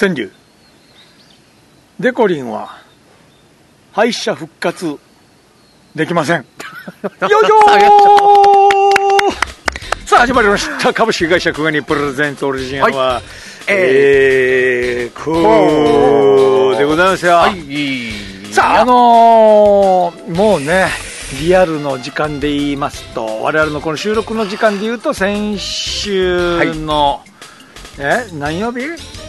川柳。デコリンは、敗者復活できません。よいしょーさあ、始まりました。株式会社クガニプレゼントオリジナルは、えー、こうでございますよ。はい。さあ、あのーもうね、リアルの時間で言いますと、我々のこの収録の時間で言うと、先週の、え、何曜日？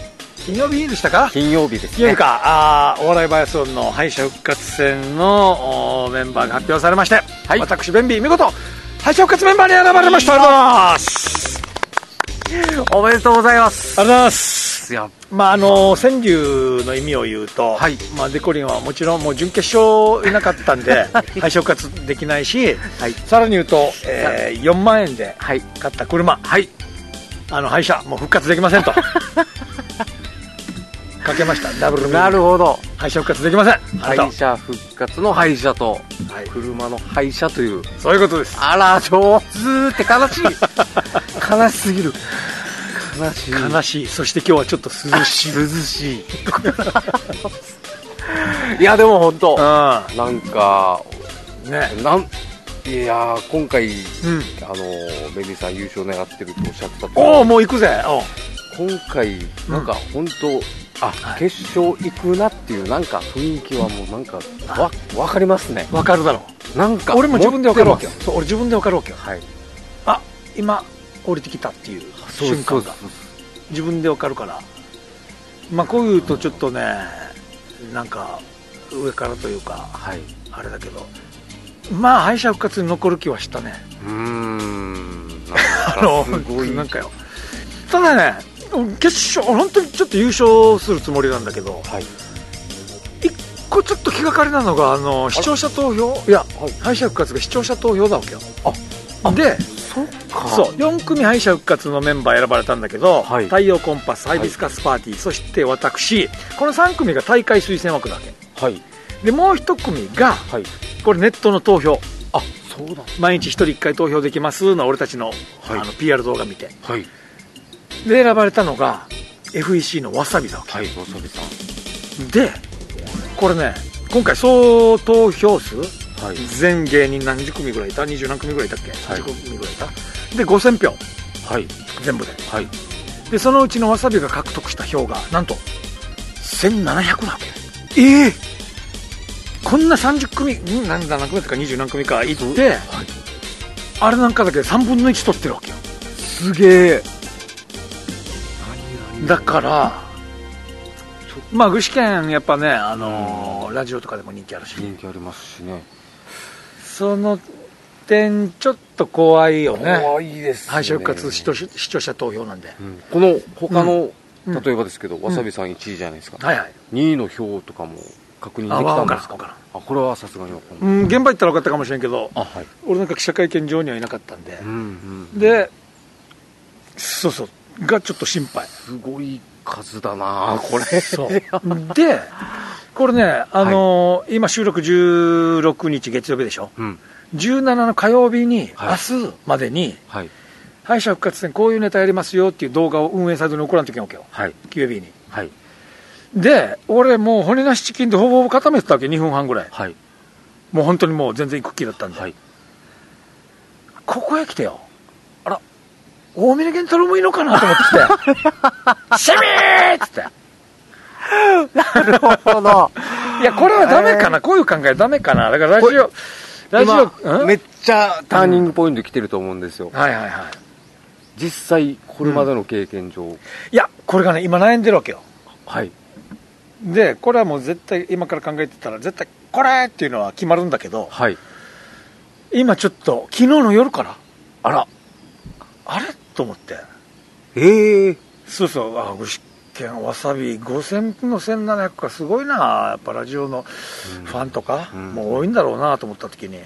金曜日でしたか？金曜日ですね。金曜日か、あーお笑いバイアスオンの敗者復活戦のおメンバーが発表されまして、はい私、ベンビー、見事、敗者復活メンバーに選ばれました。ありがとうございます。おめでとうございます。ありがとうございます。いや、まああの川柳の意味を言うと、はいまあ、デコリンはもちろんもう準決勝いなかったんで 敗者復活できないし、はいさらに言うと、えー4万円ではい。買った車、はい。あの敗者もう復活できませんと かけました。ダブルミなるほど。敗者復活できません。敗者復活の敗者と、はい。車の敗者という。そういうことです。あら、上手って悲しい。悲しすぎる。悲しい。悲しい。そして今日はちょっと涼しい。涼しい。いや、でも本当うなんか、んね。なん、いやー今回、うん。あの、ベビーさん優勝願ってるとおっしゃってたとおおもう行くぜ。今回、なんか本当、あ、はい決勝行くなっていう、なんか雰囲気はもうなんか、わ、わかりますね。分かるだろなんか、俺も自分で分かるわけよそう俺自分で分かるわけよ。はい。あ今降りてきたっていう瞬間が自分で分かるからまあこういうとちょっとねなんか上からというかはい。あれだけどまあ敗者復活に残る気はしたねうーん。あなのんかすごい。なんかよただね決勝本当にちょっと優勝するつもりなんだけどはい。一個ちょっと気がかりなのがあの視聴者投票？いやはい。敗者復活が視聴者投票だわけよあでそ。そう4組敗者復活のメンバー選ばれたんだけど、はい太陽コンパスハイビスカスパーティー、そして私この3組が大会推薦枠だわけはい。でもう1組がはい。これネットの投票あ、そうだ。毎日1人1回投票できますの俺たちの,、はいあの PR 動画見てはい。で選ばれたのが FEC のわさびだわはい、わさびさん。けでこれね今回総投票数？はい。全芸人何十組ぐらいいた？20何組ぐらいいたっけ、はい10組ぐらいいた？で5000票はい。全部ではい。でそのうちのわさびが獲得した票がなんと1700なわけ？ええこんな30組ん何だ何組とか20何組か行って、はい。あれなんかだけで3分の1取ってるわけよすげえ。だからまあ具志堅やっぱね、あのーラジオとかでも人気あるし。人気ありますしね。その点ちょっと怖いよね。怖いですね。敗者復活視聴者視聴者投票なんで、うん。この他の、うん。例えばですけど、わさびさん1位じゃないですか、はいはい。2位の票とかも確認できたんですか？あこれはさすがにわかんうない、ん。現場行ったら分かったかもしれんけどあはい。俺なんか記者会見場にはいなかったんで、うんうん。でそうそうがちょっと心配。すごい数だなこれ。そう。でこれね、あのー今収録16日月曜日でしょ？うん。17の火曜日に、はい。明日までにはい。敗者復活戦こういうネタやりますよっていう動画を運営サイトに送らんといけんわけよ。はい。QAB に。はい。で俺もう骨なしチキンでほぼほぼ固めてたわけ2分半ぐらい。はい。もう本当にもう全然行く気だったんで、はい。ここへ来てよ大峰源太郎もいいのかなと思ってきて「シェミー!」っつって。なるほど。いや、これはダメかな、こういう考えダメかな？だからラジオ、ラジオ、めっちゃターニングポイント来てると思うんですよ、はいはいはい。実際これまでの経験上、いや、これがね、今悩んでるわけよ。はい。で、これはもう絶対、今から考えてたら、絶対、これっていうのは決まるんだけど、はい。今ちょっと、昨日の夜から、あら。あれ？と思って。ええ。そうそう、あ、具志堅わさび。5000の1700かすごいな、やっぱラジオのファンとか、うん。もう多いんだろうなと思った時に、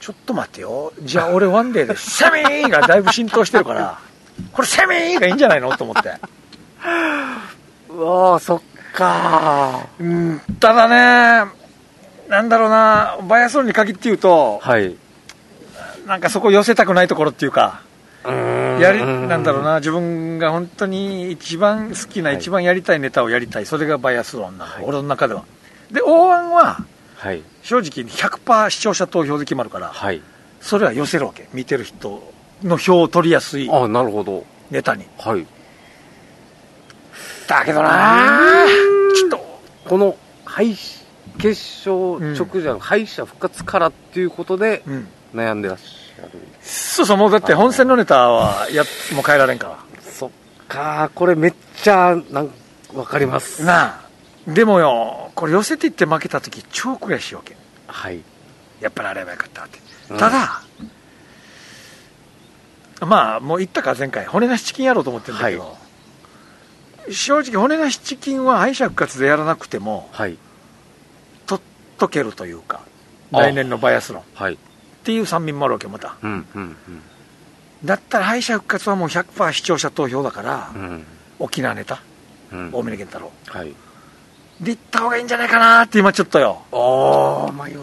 ちょっと待ってよ、じゃあ俺ワンデーで、セミーがだいぶ浸透してるから、これセミーがいいんじゃないのと思って。うわーそっか。うん、ただね、なんだろうな、バイアソルに限って言うと、はい。なんかそこ寄せたくないところっていうか、やりなんだろうな。自分が本当に一番好きな、はい。一番やりたいネタをやりたい。それがバイアスロンなの、はい。俺の中では。で O1 ははい。正直100%視聴者投票で決まるからはい。それは寄せるわけ。見てる人の票を取りやすいああなるほど。ネタに。はい。だけどな。ちょっと。この敗し決勝直前、敗者復活からっていうことでうん。悩んでらっしゃるそうそうもうだって本戦のネタはやもう変えられんかそっかこれめっちゃなんわかります。らなあ。でもよこれ寄せていって負けた時超悔しいわけ。はい。やっぱりあればよかったって、うんただまあもう言ったか前回骨なしチキンやろうと思ってるんだけど、正直骨なしチキンは敗者復活でやらなくてもはい。取っとけるというかあ来年のバイアスロン。っはいていう三民もあるわけまた。うんうんだったら敗者復活はもう100%視聴者投票だから、うん。うん沖縄ネタうん。大峰健太郎。はい。で行った方がいいんじゃないかなって今ちょっとよ。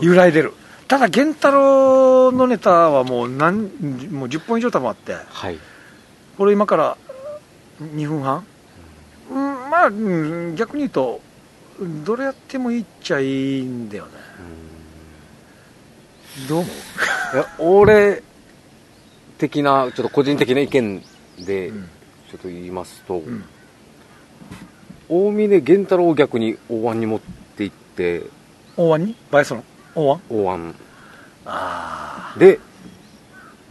揺らいでる。ただ源太郎のネタはもう何もう10本以上多分あって。はい。これ今から2分半、うん、まあ、うん逆に言うとどれやってもいいっちゃいいんだよね。どう思う？俺的なちょっと個人的な意見でうん。ちょっと言いますと、うん。大峰源太郎を逆に大湾に持っていって大湾にバイアスロン？大湾大湾あで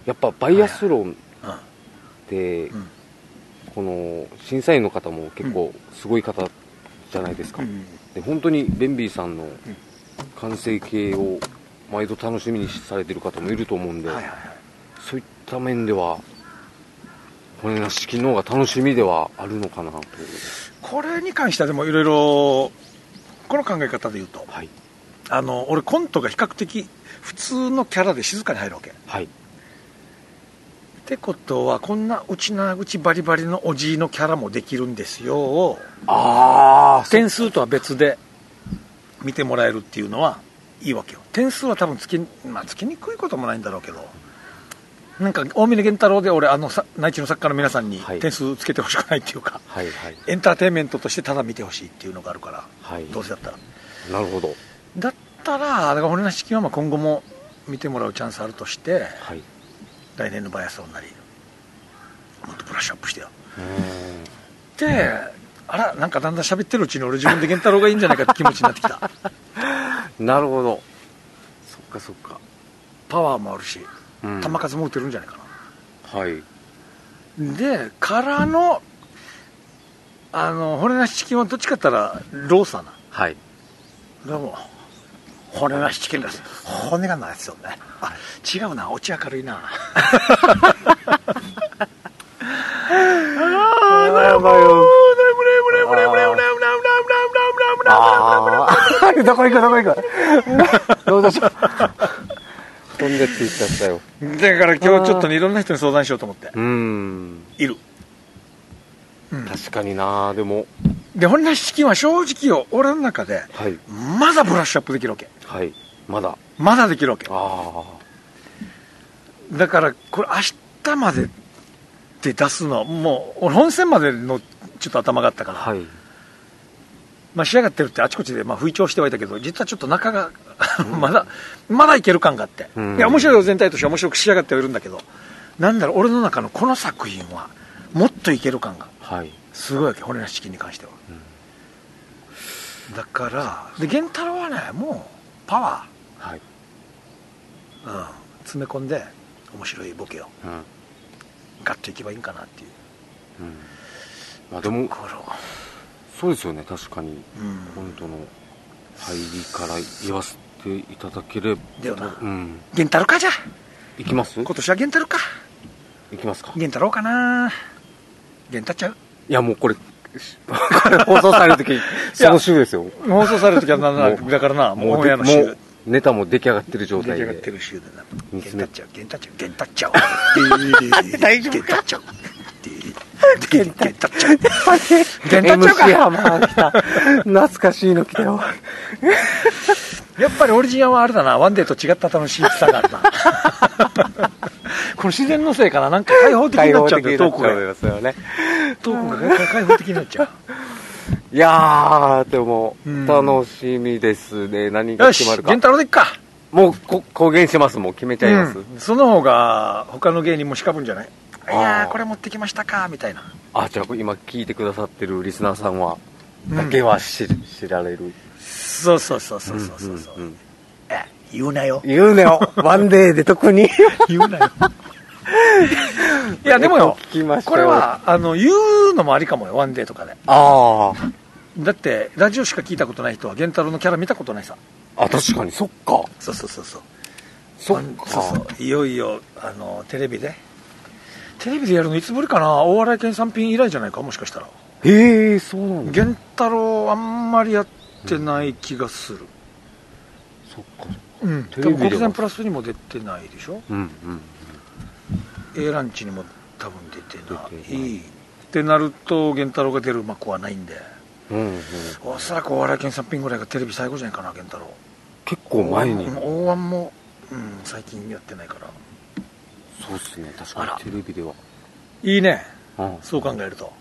やっぱバイアスロンあって、うん。この審査員の方も結構すごい方じゃないですか、うん。で本当にベンビーさんの完成形を毎度楽しみにされてる方もいると思うんで、はいはいはい。そういった面では骨なし式の方が楽しみではあるのかなと。これに関してはでもいろいろこの考え方で言うとはい。あの俺コントが比較的普通のキャラで静かに入るわけ。っはい。てことはこんな内な口バリバリのおじいのキャラもできるんですよ。をああ点数とは別で見てもらえるっていうのはいいわけよ。点数は多分つき,、まあ、つきにくいこともないんだろうけど。なんか大峰源太郎で俺あのさ内地の作家の皆さんにはい。点数つけてほしくないっていうか、はいはい。エンターテインメントとしてただ見てほしいっていうのがあるから、はい。どうせだったら。なるほど。だったらだから骨なしチキンはまあ今後も見てもらうチャンスあるとして来年のバイアスロンなりもっとブラッシュアップしてよ。ーであらなんかだんだん喋ってるうちに俺自分で源太郎がいいんじゃないかって気持ちになってきた。んなるほど。そっかそっか。パワーもあるしうん。球数も打てるんじゃないかな、はい。でからのあの骨なしチキンはどっちかって言ったらローサーな。はい。どうも骨なしチキンです骨がないですよね。あ違うな。オチ明るいな。あーやばいよああどこ行くどこ行く。どうぞ。飛んでついちゃったよ。だから今日ちょっとねいろんな人に相談しようと思って。うーん。いる。確かになでも。で骨なしチキンは正直よ俺の中ではい。まだブラッシュアップできるわけ。はい。まだ。まだできるわけ。あだからこれ明日までで出すのもう俺本戦までのちょっと頭があったから、あはいまあ、仕上がってるってあちこちでまあ吹聴してはいたけど実はちょっと中が まだまだいける感があって、うん。いや面白いよ全体として面白く仕上がってはいるんだけどなんだろう俺の中のこの作品はもっといける感がはい。すごいわけ骨なしチキンに関しては、だからで源太郎はねもうパワはい。ー、うん、詰め込んで面白いボケを。うん。ガッといけばいいんかなっていう。うん。まあでもそうですよね確かに。うん。本当の入りから言わせていただければ。だよなうん。源太郎かじゃあ。行きます？今年は源太郎か。行きますか。源太郎かな。源太っちゃう。いやもうこれ放送される時 その週ですよ。放送される時はなんだだからなもうもうでもうネタも出来上がってる状態出来上がってでる週でな源太っちゃう源太っちゃう。源太っちゃう。大丈夫か？源太っちゃう源太っちゃう源太っちゃうか MC ハマー来た懐かしいの来たよやっぱりオリジナルはあれだなワンデーと違った楽しさがあるなこの自然のせいかななんか開放的になっちゃうんだよトークがね。トークが開放的になっちゃういやー、でも、楽しみですね。何が決まるかよし源。太郎でいっかもうこ公言します。もう決めちゃいます。うんその方が他の芸人もしかぶんじゃないいやーこれ持ってきましたかみたいなあ、じゃあ今聞いてくださってるリスナーさんは、うんだけは知知られる。そうそうそうそうそうそうそう、んんんえ言うなよ言うねよ。ワンデーで特に。言うなよ いやでもよこれはあの言うのもありかもよワンデーとかでああ。だってラジオしか聞いたことない人は源太郎のキャラ見たことないさあ、確かに、そっか。そうそうそうそうそっあか。そうそういよいよあのテレビでテレビでやるのいつぶりかな？大洗県産品以来じゃないか？もしかしたら。へえ、そうなんだ。源太郎あんまりやってない気がする。そっか。うん。テレビでは。多分国前プラスにも出てないでしょ？うんうん。A ランチにも多分出てない。ってなると源太郎が出る。幕はないんで。うんうん。おそらく大洗県産品ぐらいがテレビ最後じゃないかな源太郎。結構前に。大湾も、うん、最近やってないからそうっすね。確かにテレビでは。いいねうん。そう考えると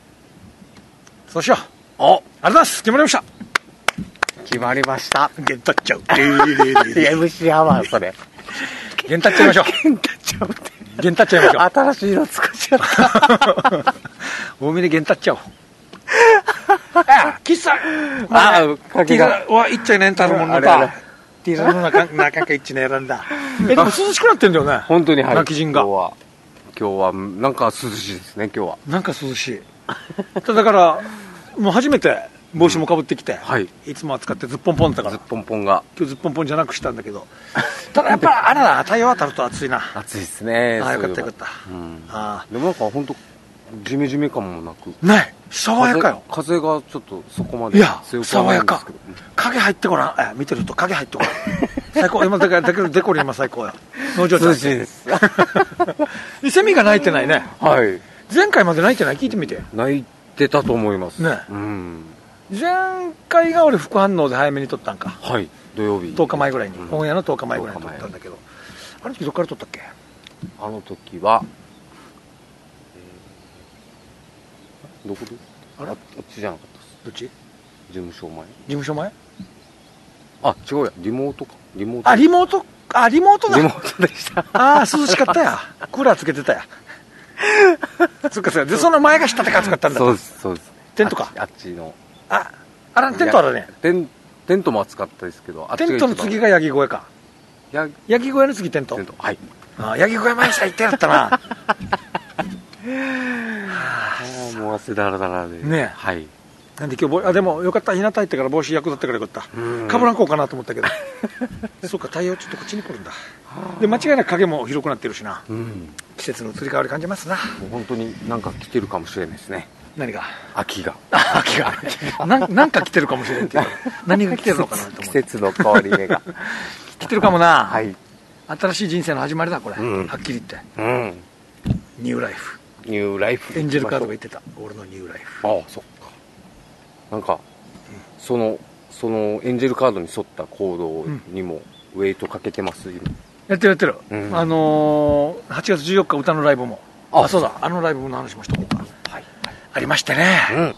そうしようあありがとうございます決まりました決まりました。ゲンタっちゃう。ゲンタっ MC アワー、それ。ちゃいましょう。ケンタちゃうって。ゲンタっちゃいましょう。新しいの使っちゃった。多めでゲンタっちゃおう。あ、喫茶。あテかけがィラは一ちゃいねんたるもんなあれあれた。ティラの中、中か一ね選んだ。え、でも涼しくなってんだよね。本当にはい。泣き陣が今日は。今日は、なんか涼しいですね、今日は。なんか涼しい。ただから、もう初めて帽子もかぶってきて、はい。いつもは使ってずっぽんぽんだからずっ、ぽんぽんが今日ずっぽんぽんじゃなくしたんだけど、ただやっぱあれだ、太陽当たると暑いな。暑いですね。ああ、よかったよかった。うん。あでもなんか本当ジメジメ感もなく。あ、ない。爽やかよ。風風がちょっとそこまでいや強くはないんですけど。影入ってごらん。え、見てると影入ってごらん。最高。今だから、だけどデコリ今最高や。農場涼しいです。でセミが鳴いてないね。はい。前回まで鳴いてない聞いてみて。泣いてたと思います。ねうん。前回が俺副反応で早めに撮ったんか。はい。土曜日。10日前ぐらいに。うんの10日前ぐらいに撮ったんだけど。あの時どっから撮ったっけあの時は、えーどこで？あれ？ああっちじゃなかったです。どっち？事事務所前。務所前？あ、違うや。リモートか。リモート。あ、リモート、あ、リモートだリ。モートでした。ああ、涼しかったや。クーラーつけてたや。そっかそっか。で、その前が下で使ったんだ。そうです、そうです。テントかあっちの。あ、あら、テントあるね。テンテントも暑かったですけど、テントの次がヤギ小屋か。やヤギ小屋の次テントテン。ト。はい。あヤギ小屋前さ行ってやったな。ああ、もう汗だらだらで。ねはい。なんで今日ぼ、あ、でもよかった。日向入ってから帽子役立ってからよかった。うんかぶらんこうかなと思ったけど。そうか、太陽ちょっとこっちに来るんだ。で、間違いなく影も広くなってるしな。うん。季節の移り変わり感じますな。もう本当になんか来てるかもしれないですね。何が？秋が。あ、秋が。なんなんか来てるかもしれんっていうか。何が来てるのかなと季思って。節の変わり目が。来てるかもな。はい。新しい人生の始まりだ、これ。うんはっきり言って。うん。ニューライフ。ニューライフ。エンジェルカードが言ってた。俺のニューライフ。ああ、そっか。なんか、その、そのエンジェルカードに沿った行動にもウェイトかけてます、今やってるやってる。うんあのー、8月14日歌のライブも。ああ、そうだ。あのライブの話もしとこうか。はい。ありましてね。うん。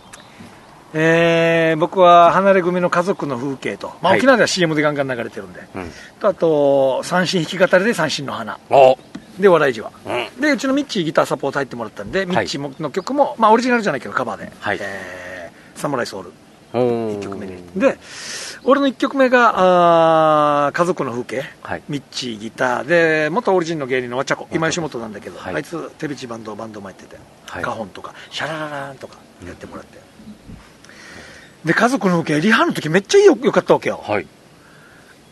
えー、僕は離れ組の家族の風景と、まあ、はい沖縄では CM でガンガン流れてるんで、うん。とあと三振弾き語りで三振の花おで笑いじわ。うん。でうちのミッチーギターサポート入ってもらったんで、ミッチーもの曲も、まあ、オリジナルじゃないけどカバーで「はい。えーサムライソウル」お1曲目にで俺の1曲目があー家族の風景、はい。ミッチーギター。で元オリジンの芸人のわっちゃこ。今吉本なんだけど、はい。あいつ手びちバンドバンドもやってて、はい。カホンとかシャラララーンとかやってもらって、で家族の風景リハの時めっちゃよよかったわけよ、はい。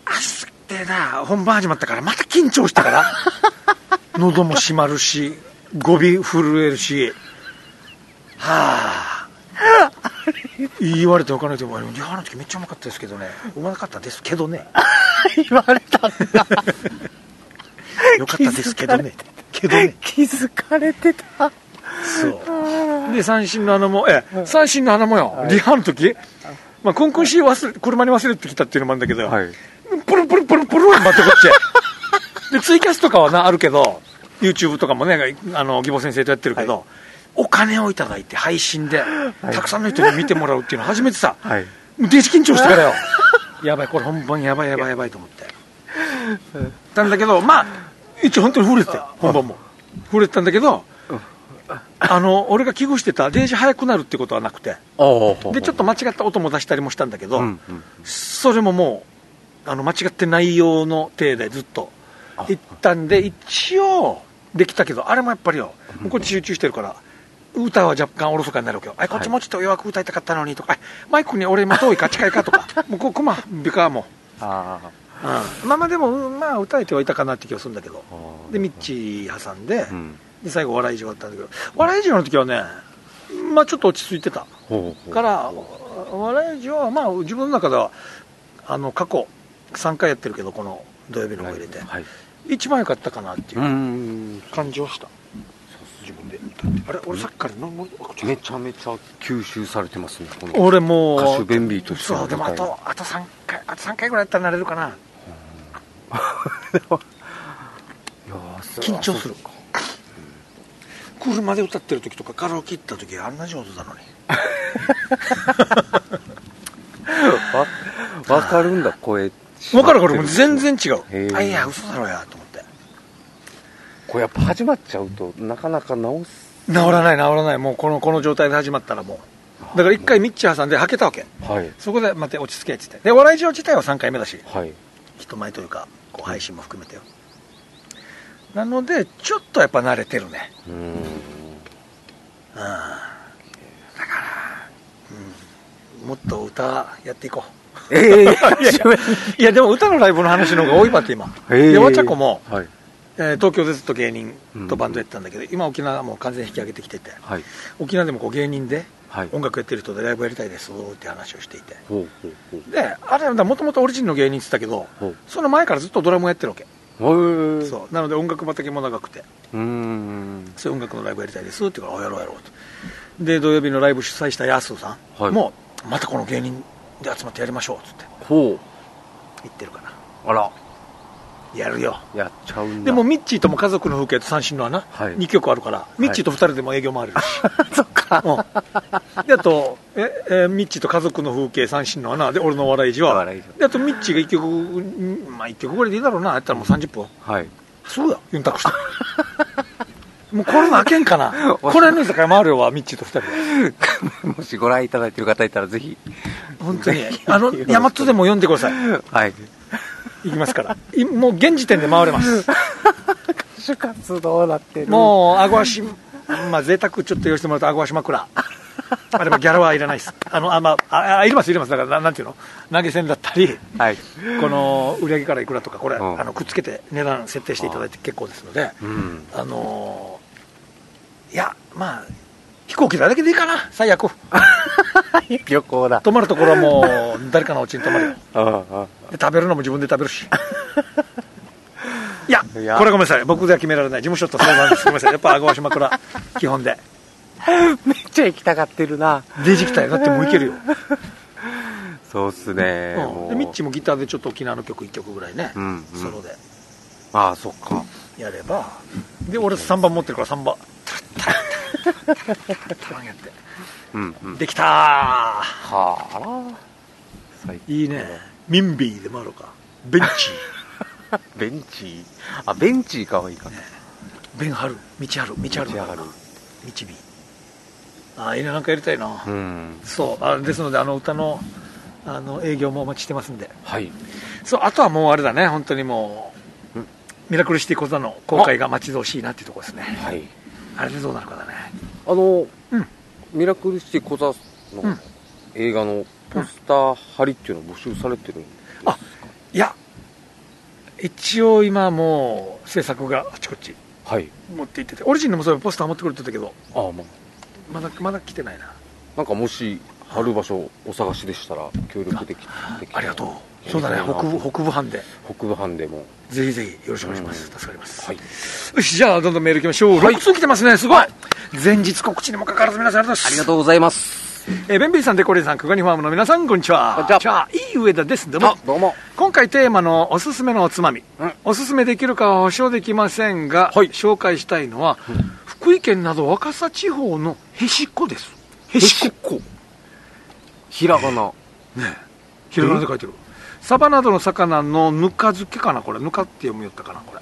あすな本番始まったからまた緊張したから。喉も締まるし語尾震えるし。はあ言われておかないと思うリハの時めっちゃうまかったですけどね。うまかったですけどね。言われたんだ。よかったですけどね。けどね。気づかれてた。そう。で三振の穴もええ三振の穴もよ、リハの時。まあコンコンシー忘れ車に忘れてきたっていうのもあるんだけど、はい。プルプルプルプル待ってこっちでツイキャスとかはなあるけど YouTube とかもねあの義母先生とやってるけど、お金をいただいて配信で、たくさんの人に見てもらうっていうの初めてさ、はいデジ緊張してからよやばいこれ本番やばいやばいやばいと思ってたんだけどまあ一応本当に震れてたよ本番も震れてたんだけどあの俺が危惧してたデージ速くなるってことはなくてでちょっと間違った音も出したりもしたんだけど、それももうあの間違ってないようの体でずっと行ったんで一応できたけどあれもやっぱりよもうこっち集中してるから歌は若干おろそかになるわけよ、あこっちもうちょっと弱く歌いたかったのにとか、あマイクに俺今遠いか近いかとか もうここまビカも。あうん、まあまあでも、うんまあ歌えてはいたかなって気がするんだけど。あでミッチー挟んで,、うん。で最後笑い以上だったんだけど。笑い以上の時はねまあちょっと落ち着いてたから笑い以上はまあ自分の中ではあの過去3回やってるけどこの土曜日の方入れて、はい。一番良かったかなっていううん。感じはした、自分で。あれ俺さっきから何のめちゃめちゃ吸収されてますね俺もう歌手弁理としてそうでもあとあと3回あと3回ぐらいやったらなれるかな。緊張する。か。車で歌ってる時とかカラオケ行った時あんな上手なのに。わわかるんだ声分かる分かる。もう全然違う。あいや嘘だろやと思って。これやっぱ始まっちゃうとなかなか直す。治らない治らない。もうこのこの状態で始まったらもう。だから一回ミッチ挟んではけたわけ。はい。そこで待って落ち着けっつって。で笑い上自体は3回目だし。はい。人前というかこう配信も含めてよ。なのでちょっとやっぱ慣れてるね。うーん。うん。だから、うん、もっと歌やっていこうええいやいや でも歌のライブの話の方が多いわって今でわちゃこも、はい。えー東京でずっと芸人とバンドやってたんだけど、今沖縄はもう完全に引き上げてきててはい。沖縄でもこう芸人ではい。音楽やってる人でライブやりたいですって話をしていて。であれもともとオリジンの芸人って言ってたけどその前からずっとドラムやってるわけ。そう。なので音楽畑も長くてうーん。そういう音楽のライブやりたいですって言うからあやろうやろうと。で土曜日のライブ主催したヤスーさんはい。も、またこの芸人で集まってやりましょうっつって。ほ言ってるかな。うあら。やるよ。やっちゃうんだ。でもミッチーとも家族の風景と三振の穴、はい。2曲あるからミッチーと2人でも営業回れるし、そっか。うん。であとえ、えーミッチーと家族の風景三振の穴で俺の笑い字は。笑い字であとミッチーが1曲うんまあ1曲ぐらいでいいだろうな。やったらもう30分。はい。そうだユンタクして もうこれ負けんかな。これの居酒屋回るよわミッチーと2人で もしご覧いただいてる方いたらぜひ。本当にあの大和でも読んでください。はい。行きますから。いもう現時点で回れます。歌手活動なってるもうあご足まあ贅沢ちょっと言わせてもらうとあご足枕。あればギャラはいらないです。あのあまあああいりますいります。だからななんていうの？投げ銭だったりはい。この売り上げからいくらとかこれ、うん。あのくっつけて値段設定していただいて結構ですのでうん。あのーいやまあ飛行機だけでいいかな。最悪。旅行だ。泊まるところはもう誰かのお家に泊まるよ。で食べるのも自分で食べるし。いやこれごめんなさい。僕では決められない。事務所と相談ですごめんなさい。やっぱあご足枕。基本で。めっちゃ行きたがってるな。デジ来たよ。だってもういけるよ、そうっすね。うん。でミッチもギターでちょっと沖縄の曲1曲ぐらいね、うんうん。ソロで。ああそっか。やれば。で俺3番持ってるから3番て。うんうん。できたー。はあ。最高いいね。ミンビーでもあるか。ベンチ ベンチー。あベンチーかわいいか。なベンハル。道春。道春。道上がる道火ああいいねなんかやりたいな、うん。そう。あですのであの歌のあの営業もお待ちしてますんで。はい。そうあとはもうあれだね。本当にもう、うん。ミラクルシティ小座の公開が待ち遠しいなっていうところですね。はい。あれでどうなるかだねあの、うん。ミラクルシティ小座のうん。映画のポスター貼りっていうのを募集されてるんですあいや一応今もう制作があちこちはい。持って行っててオリジンのもそういうポスター持ってくれてたけどああまあ。まだまだ来てないな。なんかもし貼る場所お探しでしたら協力できできありがとうそうだね。北部北部班で。北部班でも。ぜひぜひよろしくお願いします、うん。助かります、はい。よしじゃあどんどんメールいきましょう、はい。6通来てますね。すごい。前日告知にもかかわらず皆さんありがとうございます。ありがとうございます。ます。えー、ベンビーさん、デコレーさん、クガニファームの皆さん、こんにちは。こんにちは。いい上田です。どうも。あ。どうも。今回テーマのおすすめのおつまみ、うん。おすすめできるかは保証できませんが、はい。紹介したいのは、福井県など若狭地方のへしこです。へしこ。ひらがな。ひらがなで書いてるサバなどの魚のぬか漬けかなこれ。ぬかって読むよったかなこれ。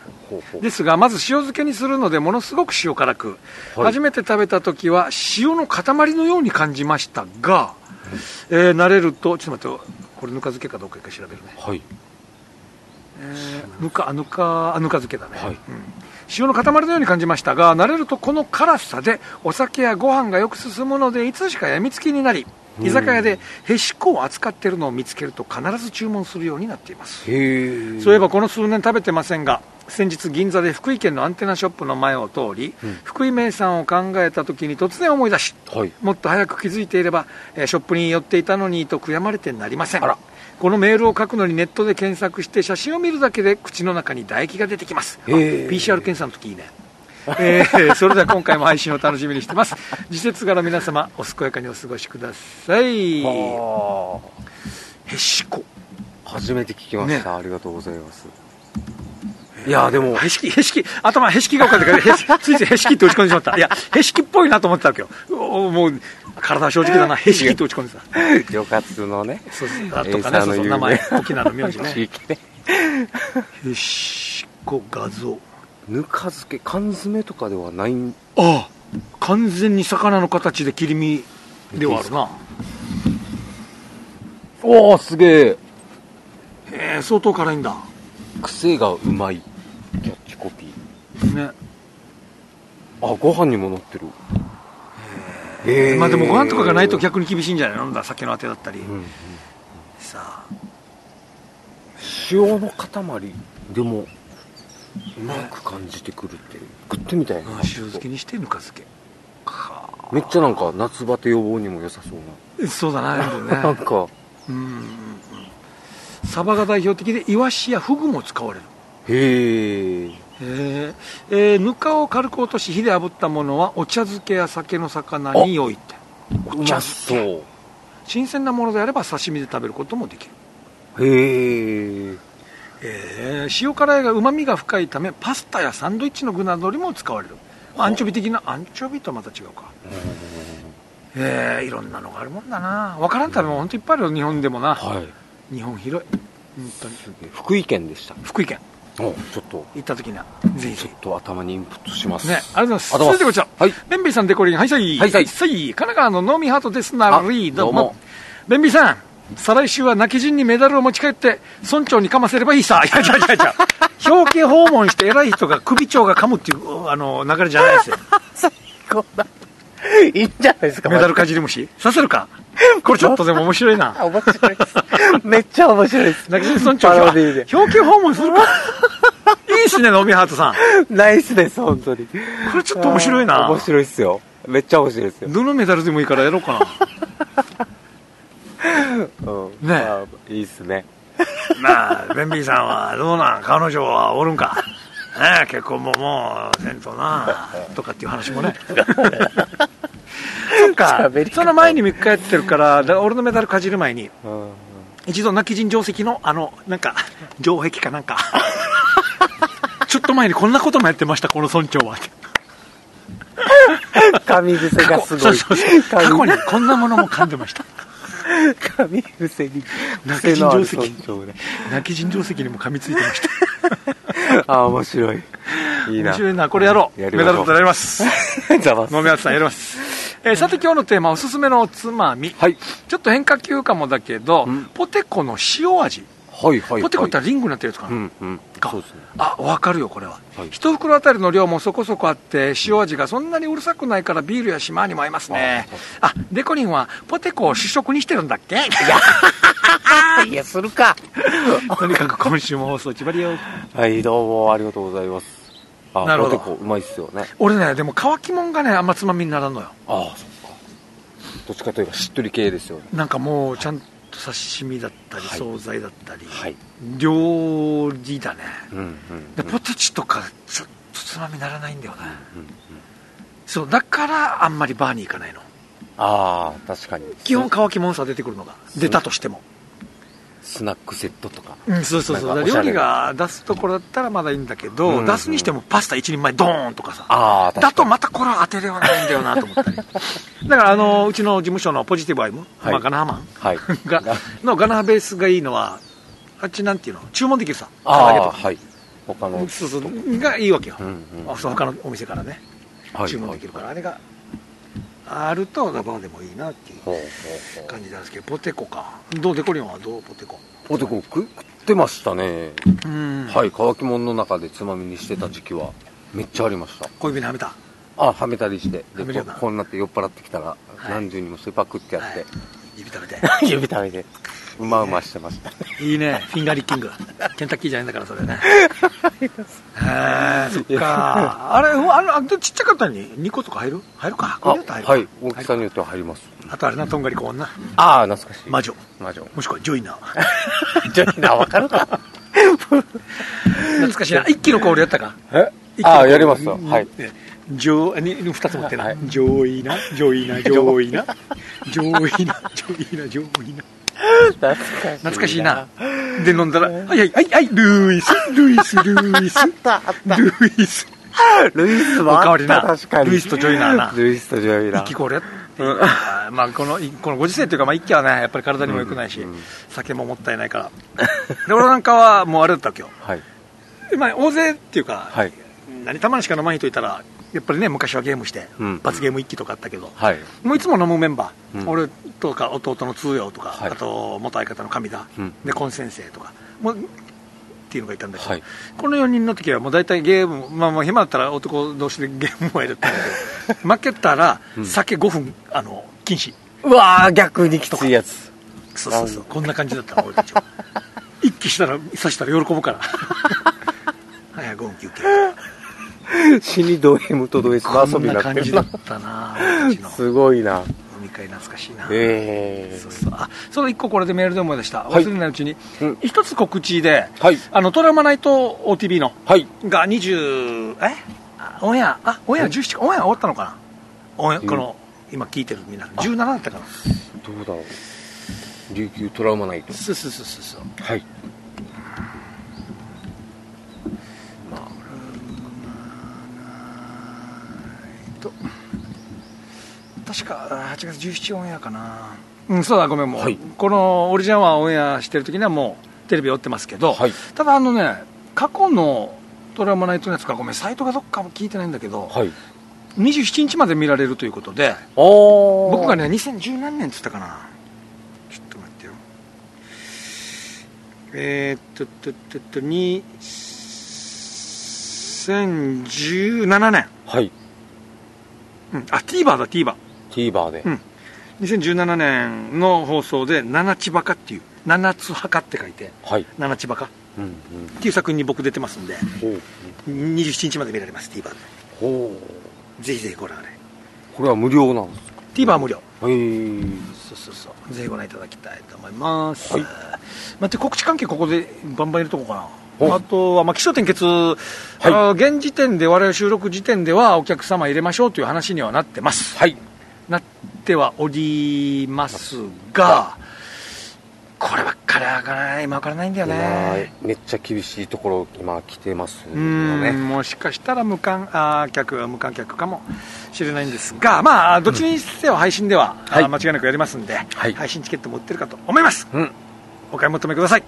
ですがまず塩漬けにするのでものすごく塩辛く、はい。初めて食べた時は塩の塊のように感じましたが、えー慣れるとちょっと待ってこれぬか漬けかどうか一回調べるね。はい。えーぬかあぬかあぬか漬けだね、はい。うん。塩の塊のように感じましたが慣れるとこの辛さでお酒やご飯がよく進むのでいつしかやみつきになり居酒屋でへしこを扱っているのを見つけると必ず注文するようになっています。そういえばこの数年食べてませんが先日銀座で福井県のアンテナショップの前を通り、うん。福井名産を考えた時に突然思い出しはい。もっと早く気づいていれば、えーショップに寄っていたのにと悔やまれてなりません。このメールを書くのにネットで検索して写真を見るだけで口の中に唾液が出てきます、PCR 検査の時いいねえーそれでは今回も配信を楽しみにしてます次節から皆様お健やかにお過ごしくださいはへしこあ。初めて聞きました。ねありがとうございます。いや、でも、へしき、へしき、頭、へしきが分かってから、へしついついへしきって打ち込んでしまった。いや、へしきっぽいなと思ってたわけよ。おもう、体は正直だな、へしきって打ち込んでた。旅客のね、そうそとかね、その有名名前、沖縄の名字 地ね。へしこ画像。ぬか漬け、缶詰とかではないんああ、完全に魚の形で切り身ではあるな。おおすげえ。えー、相当辛いんだ。癖がうまい。キャッチコピー。ね。あご飯にも乗ってる。へえ。まあでもご飯とかがないと逆に厳しいんじゃない？のだ酒のあてだったり。うん。さあ、塩の塊でもうまく感じてくるって食ってみたいな。うん塩漬けにしてぬか漬け。はめっちゃなんか夏バテ予防にも良さそうあそうだな、塩分ななんね。か。うん。うんうん。サバが代表的で、イワシやフグも使われる。へえ。へえ。えーぬかを軽く落とし火で炙ったものはお茶漬けや酒の魚に置いて。うまそう。新鮮なものであれば刺身で食べることもできる、へええー塩辛いがうまみが深いためパスタやサンドイッチの具などにも使われる。アンチョビ的なアンチョビとまた違うか。えー、いろんなのがあるもんだな。分からん食べ物本当いっぱいあるよ日本でもな。はい。日本広い。本当に。福井県でした。福井県。おちょっと。行った時にはぜひぜちょっと頭にインプットします。ひねありがとうございます。続いてこちら。はい。ベンビーさんデコリン、はいさい。はいさい。神奈川のノーミーハートですなあり、どうどうもも。ベンビーさん、再来週は今帰仁にメダルを持ち帰って、村長にかませればいいさ。いや、違う違う違う。表敬訪問して偉い人が首長が噛むっていう、あの、流れじゃないですよ。こんないいんじゃないですかメダルかじり虫させるか？これちょっとでも面白いな。面白いですめっちゃ面白いです今帰仁村長パロディで表敬訪問するか？いいっすね、ノーミーハートさん。ナイスです本当にこれちょっと面白いな。面白いっすよめっちゃ面白いですよ、どのメダルでもいいからやろうかな。うん、ねあいいっすね まあ、ベンビーさんはどうなん彼女はおるんか。ねえ、結婚ももうせんとな、とかっていう話もね。そっかその前に3日やってるから、俺のメダルかじる前に、うん一度泣き人定石の、あの、なんか、城壁かなんか。ちょっと前にこんなこともやってました、この村長は。噛み癖がすごいそうそうそう過去にこんなものも噛んでました。噛み癖に泣き癖のある人定石。泣き人定石にも噛みついてました。あ面白いいいな面白いな、これやろう。メやりましょうダルとなりま す。飲みやつさんやります。えーさて今日のテーマ、おすすめのおつまみ。はいちょっと変化球かもだけど、うんポテコの塩味。はいはいポテコってはいリングになってるやつかな？うんうん。か。そうですね。あ、わかるよ、これは。はい。一袋あたりの量もそこそこあって、塩味がそんなにうるさくないからビールや島にも合いますね。あ、デコリンはポテコを主食にしてるんだっけ？いや。するか。とにかく今週も放送ちばりよ。はいどうもありがとうございます。あなるほど。ポテコうまいっすよね。俺ね、でも乾きもんがね、あんまつまみにならんのよ。ああそっか。どっちかというとしっとり系ですよね。なんかもうちゃんと刺身だったり、はい。惣菜だったり、はい。料理だね。うんうんで、ポテチとか、ちょっとつまみにならないんだよね。うんそう、だからあんまりバーに行かないの。ああ確かに。基本乾きモンスター出てくるのが。出たとしてもスナックセットとか。うん、そうそうそう。料理が出すところだったらまだいいんだけど、うん。うん出すにしてもパスタ一人前ドーンとかさ。あかに。だとまたこれは当てではないんだよなと思ったり。だからあのうちの事務所のポジティブアイム、はい。まあ、ガナハマン。はい。がのガナハベースがいいのはあっちなんていうの？注文できるさ。唐あ揚げとか。あはい。他のそうそう。がいいわけよ、うんうん。あそう他のお店からね。はい。注文できるから、あれがあるとガバーでもいいなっていう感じなんですけどポテコか。どうデコリオンはどう？ポテコ。ポテコ食食ってましたね。うん。はい乾き物の中でつまみにしてた時期はめっちゃありました。小指にはめた？あはめたりして。でここうなって酔っ払ってきたらはい。何十人もしてパクってやって、指食べて。指食べてうまうましてました。いいね。フィンガーリッキング。ケンタッキーじゃないんだからそれね。へえそっか。あれあのちっちゃかったのに2個とか入る？入るか。入るはい。大きさによっては入ります。あとあれなとんがりコーンなああ懐かしい。魔女。魔女。もしくはジョイナー。じゃあなわかるか。懐かしいな。一気のコールやったか？え？一ああやりますよ。はい。ね。ジョに二つ持ってな、はい。ジョイナジョイナジョイナ ジョイナジョイナジョイナ懐かしい懐かしいな。で、飲んだら、はいはい、はい、はい、ルイス、ルイス、ルイス、ルイス。ルイスもあっおかわりな。た確かに。ルイスとジョイナーな。ルイスとジョイナー。一気これまあ、この、このご時世というか、まあ、一気はね、やっぱり体にも良くないし、酒ももったいないから。で、俺なんかはもうあれだったわけよ。はい。まあ、大勢っていうか、はい。何たまにしか飲まん人いたら、やっぱりね、昔はゲームして、うん罰ゲーム一気とかあったけど、はい。もういつも飲むメンバー、うん。俺とか弟の通用とか、はい。あと元相方の上田、うん。で、コン先生とか、もうっていうのがいたんだけど、はい。この4人の時はもう大体ゲーム、まあ、まあ暇だったら男同士でゲームもやるってけど、負けたらうん。酒5分あの禁止、うわー逆にきついやつ。そう。そうそう、こんな感じだったの、俺たちは。一気したら、さしたら喜ぶから。はいはい、5分休憩。死にド M とド S の遊びになってる。なったな、すごいな。飲み会懐かしいな。ええ。そうそう。あその1個これでメールで思い出した、はい。忘れないうちに、うん。一つ告知で、はい。あのトラウマナイト OTB の。はい。が20え？あオンエア？あオンエア17、オンエア終わったのかな？オンエアうん。この今聞いてるみん。な17だったかな？どうだろう。琉球トラウマナイト。そうそうそうそう。はい確かあ8月17オンエアかな。うんそうだごめんもう、はい。このオリジナルはオンエアしてる時にはもうテレビ追ってますけど、はい。ただあのね過去のトラウマナイトのやつかごめんサイトがどっかも聞いてないんだけど、はい。27日まで見られるということでお僕がね2010何年っつったかな。ちょっと待ってよ。えー、っとっとっとっと2017年、はい。うん、あ TVer だ TVer TVer で、うん。2017年の放送で「七千葉か」っていう「七つ墓」って書いてはい「七千葉か」っうんうん。ていう作品に僕出てますんでほう。27日まで見られます TVer でほう。ぜひぜひご覧あれ。これは無料なんですか？TVer 無料。へえ。そうそうそう。ぜひご覧いただきたいと思います、はい。待って告知関係ここでバンバン入れるとこかおなあとは、まあ、起承転結、あの現時点で我々収録時点ではお客様入れましょうという話にはなってます。はいなってはおりますがこればっかりはわからない今わからないんだよ今ねめっちゃ厳しいところ今来てますよね。もしかしたら無観あー客は無観客かもしれないんですが、まあ、どっちにせよ配信では、はい。あー間違いなくやりますんで、はい。配信チケットも売ってるかと思います。うん。お買い求めください、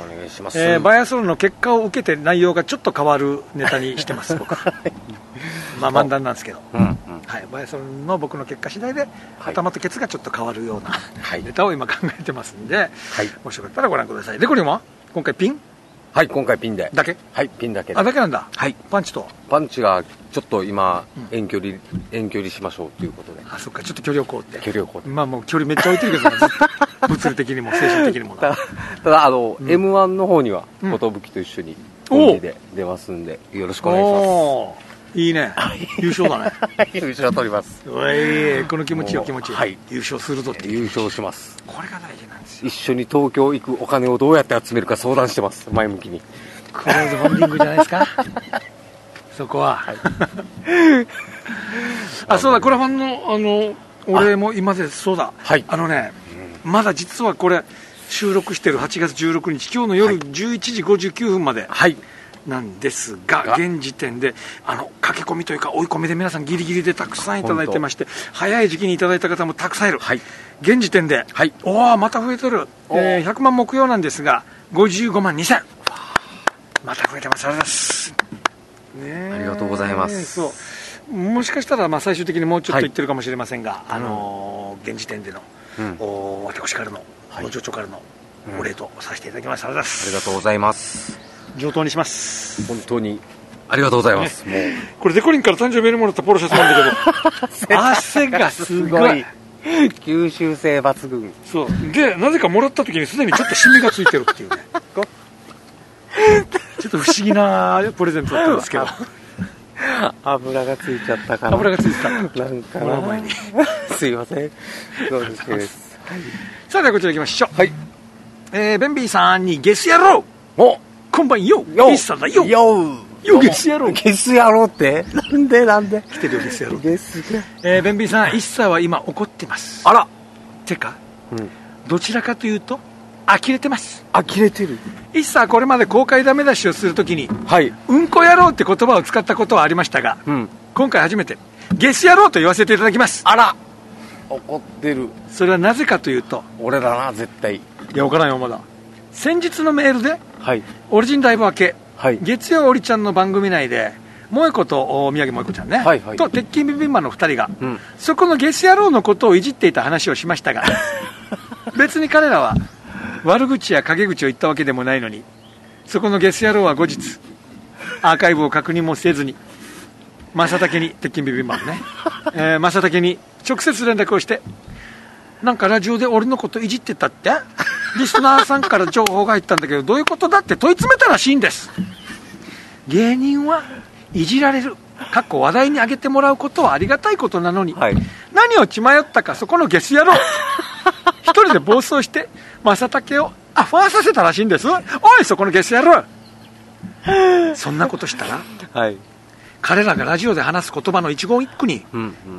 お願いします、えーバイアスロンの結果を受けて内容がちょっと変わるネタにしてます僕。まあ漫談なんですけど、うんうんはい、バイアスロンの僕の結果次第で、はい。頭とケツがちょっと変わるような はい。ネタを今考えてますんで、はい。もしよかったらご覧ください。でこれも今回ピン？はい今回ピンで。だけ？はいピンだけで。あだけなんだ。はい。パンチとパンチがちょっと今うん。遠距離遠距離しましょうということで。あそっかちょっと距離をこうって。距離をこうまあもう距離めっちゃ置いてるけどなずっと物理的にも精神的にもな。たただあの、うん。m 1の方にはうん。寿と一緒におコンビで出ますんでよろしくお願いしおーいいね。優勝だね。優勝取ります。おいこの気持ちよ気持ちいい、はい。優勝するぞっていう。優勝します。これが大事なんですよ。一緒に東京行くお金をどうやって集めるか相談してます。前向きに。クローズファンディングじゃないですか？そこは、あそうだクラファンのあの俺も今ですそうだ、はい。あのね、まだ実はこれ収録してる8月16日今日の夜11時59分まではいなんですが、が。現時点であの駆け込みというか追い込みで皆さんギリギリでたくさんいただいてまして早い時期にいただいた方もたくさんいる、はい。現時点で、はい。おおまた増えてる、えー100万目標なんですが55万2000また増えてますありがとうございます、ねえ。ありがとうございます。そう。もしかしたらまあ最終的にもうちょっと言ってるかもしれませんが、あのー現時点での、うん。お私からの、はい。ご助長からのうん。お礼とさせていただきます、ありがとうございます。ありがとうございます上等にします。本当にありがとうございます、もうこれデコリンから誕生日にもらったポロシャツなんだけど。汗がすごい。吸収性抜群。そう。でなぜかもらった時にすでにちょっとシミがついてるっていうね。ちょっと不思議なプレゼントだったんですけど。油がついちゃったかな。油がついてた。なんかもらう前になすいません。そうですですさあではこちら行きましょう。はい。えー、ベンビーさんにゲス野郎。おこんばんよ。よイッサだよ。よ。よゲス野郎。ゲス野郎って。なんでなんで。来てるよゲス野郎。ゲスえー、ベンビーさんイッサは今怒ってます。あら。てかうん。どちらかというと呆れてます。呆れてる。イッサはこれまで公開ダメ出しをするときにはい。うんこ野郎って言葉を使ったことはありましたがうん。今回初めてゲス野郎と言わせていただきます。あら。怒ってる。それはなぜかというと俺だな絶対。いや分からんよまだ先日のメールではい。オリジンライブ明けはい。月曜おりちゃんの番組内で萌子とお宮城萌子ちゃんね、はいはい。と鉄筋ビビンマンの2人が、うん。そこのゲス野郎のことをいじっていた話をしましたが 別に彼らは悪口や陰口を言ったわけでもないのにそこのゲス野郎は後日アーカイブを確認もせずに正竹に鉄筋ビビンマンね、えー正竹に直接連絡をしてなんかラジオで俺のこといじってたって？リスナーさんから情報が入ったんだけどどういうことだって？問い詰めたらしいんです。芸人はいじられる。かっこ話題に上げてもらうことはありがたいことなのに、はい。何を血迷ったかそこのゲス野郎。一人で暴走して正竹をアファーさせたらしいんです。おいそこのゲス野郎。そんなことしたら？はい。彼らがラジオで話す言葉の一言一句に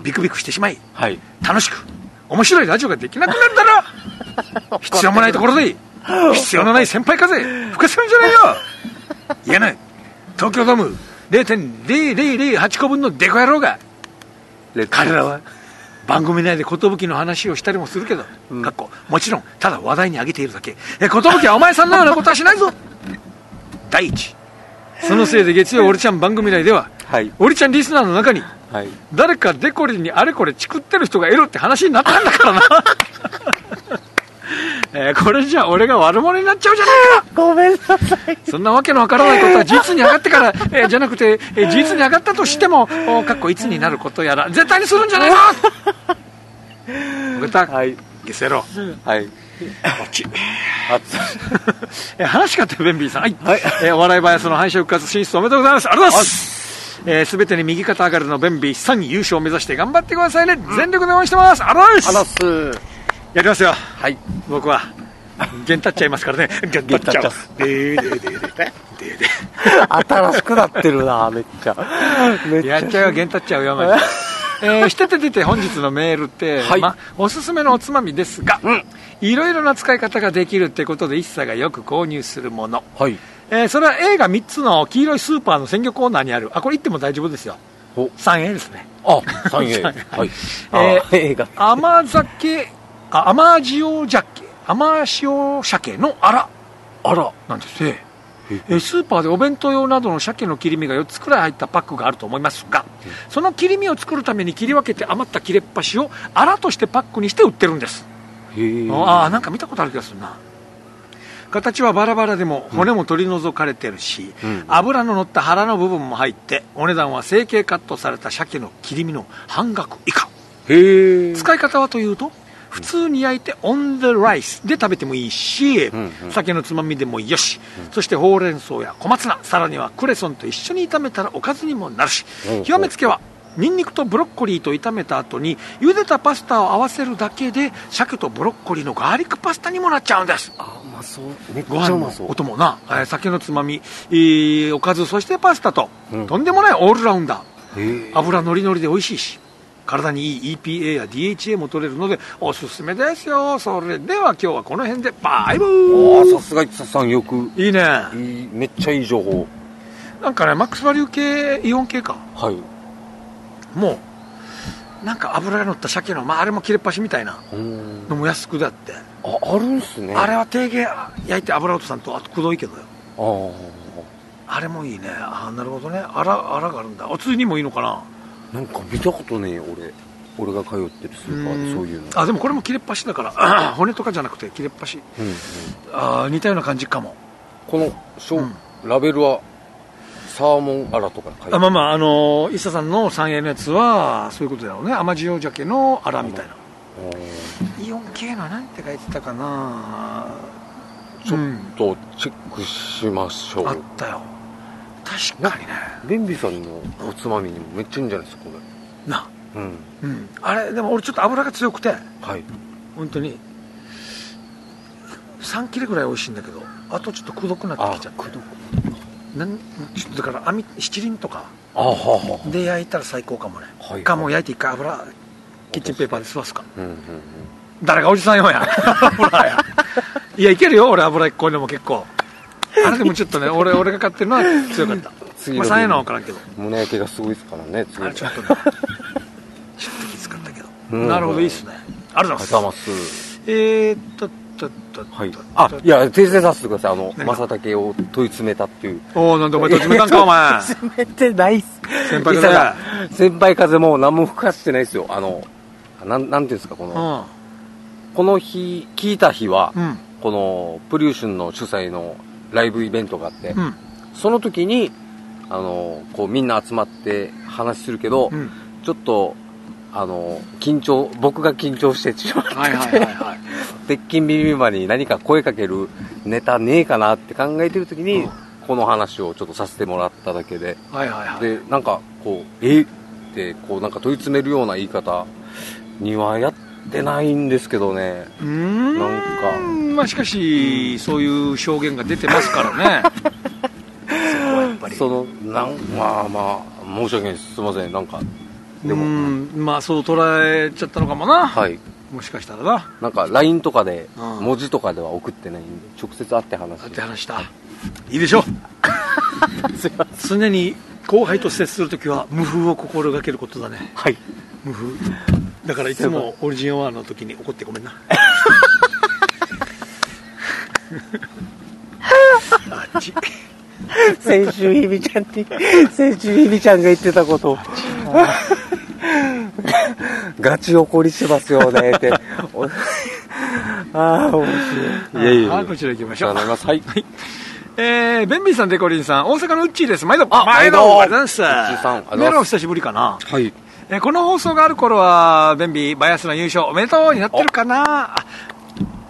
ビクビクしてしまいはい。楽しく面白いラジオができなくなるだろ。必要もないところで必要のない先輩風。吹かせるんじゃないよ。言えない。東京ドーム0.0008個分のデコ野郎が。彼らは番組内で寿の話をしたりもするけど、うん。かっこ。もちろんただ話題に上げているだけ。え寿はお前さんのようなことはしないぞ。第一。そのせいで月曜オリちゃん番組内でははい。オリちゃんリスナーの中にはい誰かデコリにあれこれチクってる人がいるって話になったんだからな えーこれじゃ俺が悪者になっちゃうじゃないかごめんなさいそんなわけのわからないことは事実に上がってから、えーじゃなくて、えー事実に上がったとしても、おかっこいつになることやら、絶対にするんじゃないか分かった、はいゲスやろう。はいこっち。話し方ベンビーさん。はい。はいえーお笑いバイアスの敗者復活進出おめでとうございます。ありがとうございます。えー、すべてに右肩上がりのベンビーさん優勝を目指して頑張ってくださいね。全力で応援してます。ありがとうございあます。らすやりますよ。はい僕は。ゲンタっちゃいますからね。ゲンタっちゃう。でーでーでーでーでーで新しくなってるなめっちゃめっちゃーやっちゃうよ、ゲンタっちゃうよ、マジで。えー、してててて本日のメールって、はいま、おすすめのおつまみですが、うんいろいろな使い方ができるってことで一茶がよく購入するもの、はいえーそれは映画3つの黄色いスーパーの鮮魚コーナーにある。あこれ言っても大丈夫ですよ。お。3A ですね。あ三円 はい。え甘酒あ甘塩鮭甘塩鮭のあらあら。なんです。ねえースーパーでお弁当用などの鮭の切り身が4つくらい入ったパックがあると思いますがその切り身を作るために切り分けて余った切れっ端をあらとしてパックにして売ってるんです。ああなんか見たことある気がするな形はバラバラでも骨も取り除かれてるし、うん。油の乗った腹の部分も入ってお値段は成形カットされた鮭の切り身の半額以下。使い方はというと普通に焼いてオン・ザ・ライスで食べてもいいし、うんうん。酒のつまみでもよし、そしてほうれん草や小松菜さらにはクレソンと一緒に炒めたらおかずにもなるし。うんう。ん極めつけはニンニクとブロッコリーと炒めた後に茹でたパスタを合わせるだけで鮭とブロッコリーのガーリックパスタにもなっちゃうんです。あうまそう。めっちご飯のゃうまそう。お供な、えー酒のつまみ、えーおかずそしてパスタと、うん。とんでもないオールラウンダー。油のりのりで美味しいし体にいい EPA や DHA も取れるのでおすすめですよ。それでは今日はこの辺でバイブおーーさすが一田さんよく。いいね。いいめっちゃいい情報。なんかねマックスバリュー系イオン系か。はいもうなんか油が乗った鮭の、まあ、あれも切れっ端みたいなのも安くだって。ああるんすね。あれは低減焼いて油落とさんとあとくどいけどよ。あーあれもいいね。ああなるほどね。あらあらがあるんだ。おつゆにもいいのかな。なんか見たことねえ俺。俺が通ってるスーパーでそういうの。あでもこれも切れっ端だから 骨とかじゃなくて切れっ端うんうんあー似たような感じかも。このうん。ラベルはサーモンアラとか書いてあまあまああのー、伊佐さんの 3A のやつはそういうことだろうね。甘塩鮭のアラみたいな。イオン系のなんて書いてたかな。ちょっうんとチェックしましょあっうたよ。確かにね。ベンビさんのおつまみにもめっちゃいいんじゃないですかこな。れうん。うん。あれでも俺ちょっと油が強くて。はい。本当に。3切れぐらい美味しいんだけどあとちょっとくどくなってあきちゃって。くどなんちょっとだから網七輪とか。で焼いたら最高かもね、はいかもう焼いて一回油キッチンペーパーで吸わすか。うんうんうん。誰がおじさんよや。油や。いやいけるよ俺油一個でも結構。あれでもちょっとね俺俺が買ってるのは強かった。次のまあ3円のは分からんけど。胸焼けがすごいですからね次あれちょっとねちょっときつかったけど、うん。なるほどいいっすね。ありがとうございます。す。えーっとはい。あいや訂正させてください。あの正竹を問い詰めたっていう。おおなんでお前と詰めたんかお前。詰めてないっす先輩。風だ先輩風も何も吹かしてないですよ。あのなんなんていうんですかこの、この日聞いた日は、うんうん。このプリューシュンの主催のライブイベントがあって、うん。その時にあのこうみんな集まって話するけど、うん。ちょっとあの緊張僕が緊張してしまって、はいはいはいはい。鉄筋ビビンバに何か声かけるネタねえかなって考えてる時に、うん。この話をちょっとさせてもらっただけで。はいはいはい。でなんかこうえってこうなんか問い詰めるような言い方にはやってないんですけどね。うーん。なんか。まあしかし、そういう証言が出てますからね。そこはやっぱり。そのなんまあまあ申し訳ないです。すいません。なんかでうもんまあそう捉えちゃったのかもな、はい。もしかしたらな。なんか LINE とかでうん。文字とかでは送ってないんで直接会って話だって話した。いいでしょ。うすいません常に後輩と接するときは無風を心がけることだね。はい。無風。だからいつもオリジンワンの時に怒ってごめんな。あっち。先週ひびちゃんに先週ひびちゃんが言ってたことガチ怒りしてますよねってお ああ面白いいやいやいやあこちら行きましょうお世話になりますはいえー、ベンビーさん、デコリンさん、大阪のウッチーです。毎度。あ毎度。ありがとうございます。メロン久しぶりかな。はいえーこの放送がある頃は、ベンビー、バイアスの優勝おめでとうになってるかな。あ、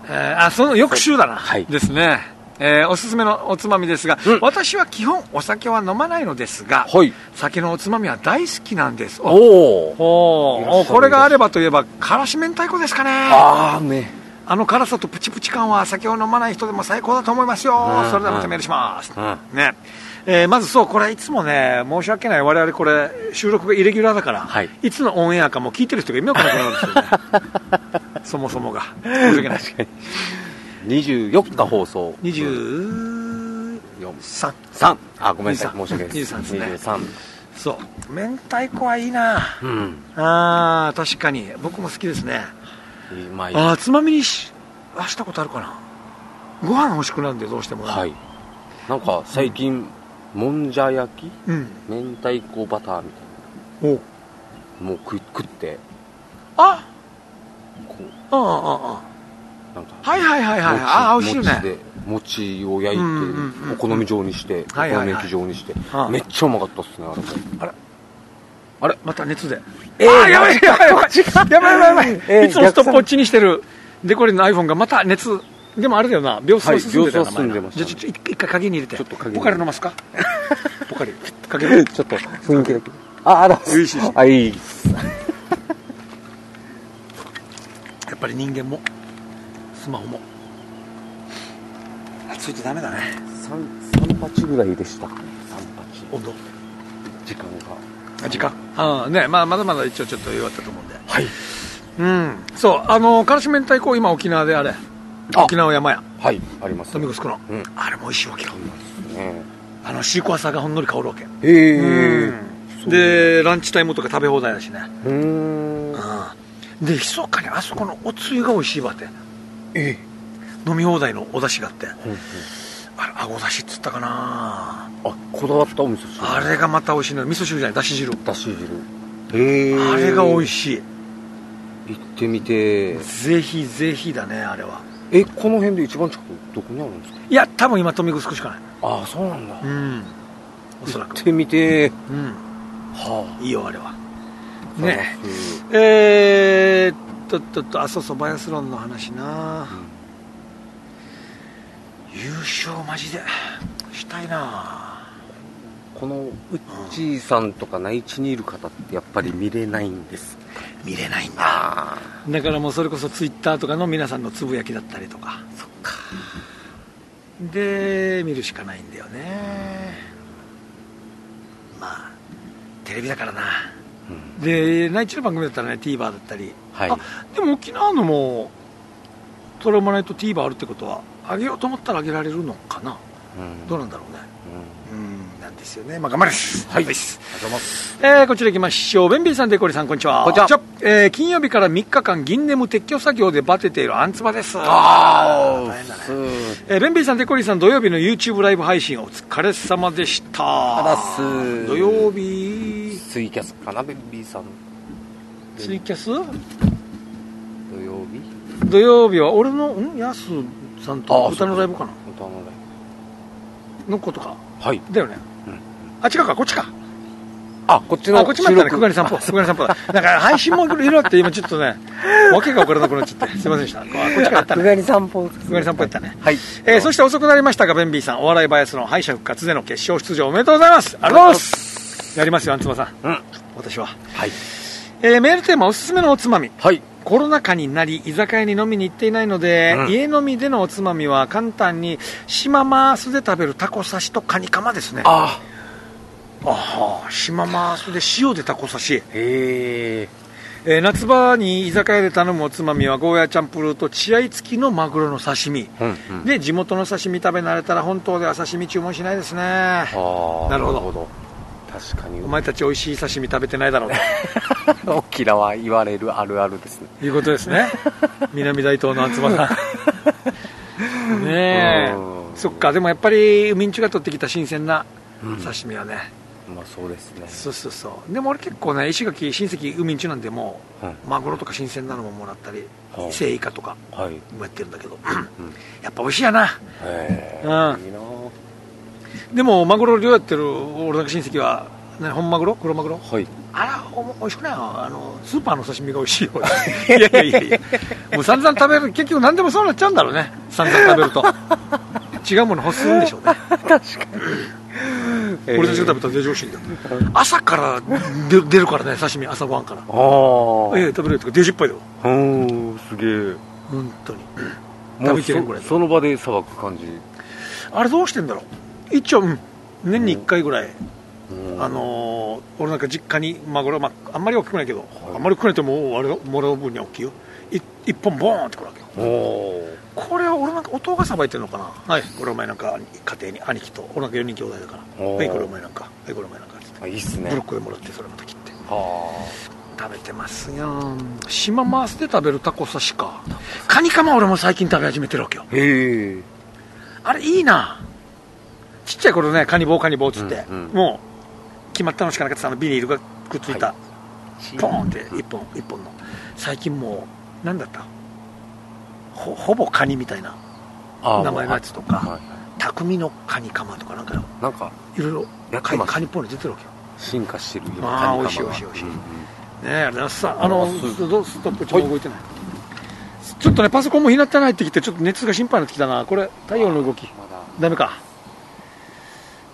えーあその翌週だな。はいですね。えーおすすめのおつまみですが、うん。私は基本お酒は飲まないのですが、はい。酒のおつまみは大好きなんです。お。おおこれがあればといえば、からし明太子ですかね。ああね。あの辛さとプチプチ感は酒を飲まない人でも最高だと思いますよ、うん。それではまたメールします、うん。ね。えーまずそうこれいつもね申し訳ない。我々これ収録がイレギュラーだから、はい。つのオンエアかも聞いてる人が意味わからなくなるんですよね。そもそもが。申し訳ない24日放送。23 3あごめんなさい。23申し訳ない。です23ですね。23そう。明太子はいいな。うん。あー確かに。僕も好きですね。いいまあいいあーつまみにしあしたことあるかな。ご飯欲しくなるんでどうしても。ねはい。なんか最近もんじゃ焼き？うん。明太子バターみたいお。なもう食い食って。あ。こああああうなんかはいはいはいはい。ああ美味しいよね。餅で餅を焼いてうんうんうんお好み状にしておはいはいはい。好み焼き状にして。ああめっちゃうまかったっすねあれ。もあれあれまた熱で。えーあーやばいやばいやばいやばいやばい。いえーいつもストップウォッチにしてるデコリンの iPhone がまた熱。でもあれだよな。秒数進んでたよなじゃあちょっと一回鍵に入れて。ちょっとポカリ飲ますか？ポカリかけるちょっと雰囲気だけ。ああだあいいっす。やっぱり人間もスマホも。暑いとダメだね。3八ぐらいでした。3八。温度時間が。あ時間。あねまあまだまだ一応ちょっと弱ったと思うんで。はい。うん。そうあのからし明太子今沖縄であれ。あ。沖縄山屋はいあります。富城の、うん。あれも美味しいわけよ。ねあのシークワーサーがほんのり香るわけ。へえうん。でランチタイムとか食べ放題だしね。うーん。うん。で密かにあそこのおつゆが美味しいわってえ飲み放題のお出汁があって。うんうん。あれあごだしっつったかな。あこだわったお味噌汁。あれがまた美味しいのよ。味噌汁じゃないだし汁。だし汁。へえ。あれが美味いしい。行ってみて。ぜひぜひだねあれは。えこの辺で一番近くどこにあるんですか？いや多分今富城しかない。ああそうなんだ。うん。おそらく。行ってみて。うん。はいよあれは。あね探えー、っとっとっとあそうそうバイアスロンの話な。優勝マジで。したいな。すこのウッチーさんとか内地にいる方ってやっぱり見れないんです見れないんだ。だからもうそれこそツイッターとかの皆さんのつぶやきだったりとか。そっか。で見るしかないんだよね。まあテレビだからなうんで内地の番組だったらね TVer だったり、はい。あでも沖縄のもトラウマナイト TVer あるってことは上げようと思ったら上げられるのかな？うん。どうなんだろうね。うん。うんなんですよね。まあ頑張ります。はい。ですありがとうございますえーこちら行きましょう。ベンビーさんデコリさんこんにちは。こんにちは。えー金曜日から3日間銀ネム撤去作業でバテているアンツバです。あ大変だね。ー。えーベンビーさん、デコリーさん、土曜日の YouTube ライブ配信お疲れ様でした。土曜日、ツイキャスかなベンビーさんツイキャス？土曜日？土曜日は俺の、ん？ヤスさんと歌のライブかな？歌のライのことか。ブはいだよね。うんあ、違うか、こっちか。あこっちのあ、こっちもあったね。収録くがり散歩。くがり散歩だ。なんか配信もいろいろあって、今ちょっとね、わけが分からなくなっちゃって。すいませんでした。ここっちからやったね。がり散歩くがり散歩やったね。はいえーそして遅くなりましたが、ベンビーさん、お笑いバイアスの敗者復活での決勝出場おめでとうございます。ありがとうございます。やりますよ、アンツバさん。うん。私は。はい。えーメールテーマおすすめのおつまみ。はい。コロナ禍になり居酒屋に飲みに行っていないので、うん。家飲みでのおつまみは簡単に島マースで食べるタコ刺しとカニカマですね。あああ島マースで塩でタコ刺し、へええー夏場に居酒屋で頼むおつまみはゴーヤチャンプルーと血合い付きのマグロの刺身、うんうん。で地元の刺身食べ慣れたら本島では刺身注文しないですね。ああなるほど確かに。お前たち美味しい刺身食べてないだろうと 沖縄言われるあるあるですね。いうことですね。南大東の厚葉さんねえ。うん。そっか。でもやっぱり海んちが取ってきた新鮮なうん。刺身はね、まあそうですね。そうそうそう。でも俺結構ね石垣親戚海んちなんでもうんうマグロとか新鮮なのももらったりはあセイイカとかはい。もやってるんだけど。うん。やっぱ美味しいやな。へえ。うん。いいなでもマグロ漁やってる俺の親戚は、ね、本マグロ？黒マグロ？はい。あらおも美味しくない？よあのスーパーの刺身が美味しいよ。いやいやいや。いやもう散々食べる。結局何でもそうなっちゃうんだろうね。散々食べると。違うもの欲するんでしょうね。確かに。俺たちが食べたら上司んだよ。朝から出出るからね刺身。朝ごはんから。ああええ食べれるとかデジッパイだよ。うんすげえ。本当に。食べきれんぐらいそその場でさばく感じ。あれどうしてんだろう？一応、うん、年に1回ぐらい、うん。あのー俺なんか実家にマグロ、まあ、あんまり大きくないけど、はい。あんまり大きくないともうあれもらう分には大きいよ。い一本ボーンってくるわけよ。おおこれは俺なんか弟がさばいてるのかな？はい。これお前なんか家庭に兄貴と。俺なんか4人兄弟だから。おー。はいこれお前なんか。はいこれお前なんかってあいいっすね。ブロックでもらってそれまた切って。は食べてますよ島マースで食べるタコ刺しか。カニカマ俺も最近食べ始めてるわけよ。あへえ。あれいいなちっちゃい頃ねカニ棒カニ棒っつって、うんうん。もう決まったのしかなかったあの。ビニールがくっついた、はポーンって一本一本の。最近もう何だった？ほほぼカニみたいなあ名前のやつとかはい。はい匠のカニカマとかなんかよ。なんかいろいろカニカニっぽいの出てるわけよ。進化してるあーカニカマが美味しい美味しい美味しい。うんうん。ねえあさあのあスストップちょっと動いてない、ちょっとねパソコンも日てないってきてちょっと熱が心配になってきたな。これ太陽の動き。ダメか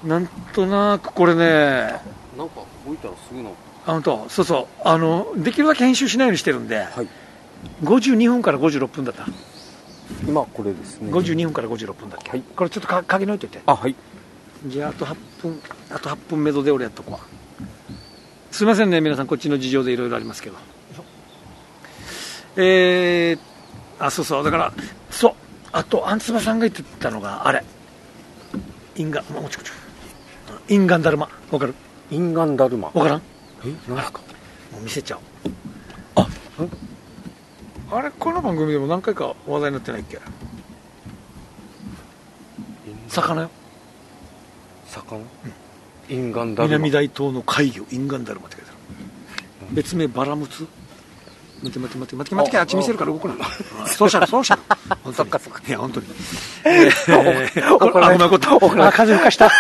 なんとなくこれねなんか動いたらすぐのあ本当そうそう。あのできるだけ編集しないようにしてるんではい。52分から56分だった。今これですね。52分から56分だっけ、はい。これちょっとか鍵抜いといて。あはい。じゃああと8分あと8分目処で俺やっとこう。すいませんね皆さん。こっちの事情でいろいろありますけど。えー、あそうそう。だからそう。あとあんつばさんが言ってたのがあれ。インガもうちょこちょインガンダルマ。わかる？インガンダルマ。わからん？え何ですか？もう見せちゃおう。あ。んあれ？この番組でも何回か話題になってないっけ？魚よ。魚？インガンダルマ。南大東の海魚インガンダルマって書いてある。別名バラムツ？待って待って待って待って待ってあっち見せるから動くな。そうしたらそうしたら そっかそっか。いや本当に。えー、怒られあごめんこと。あ風吹かした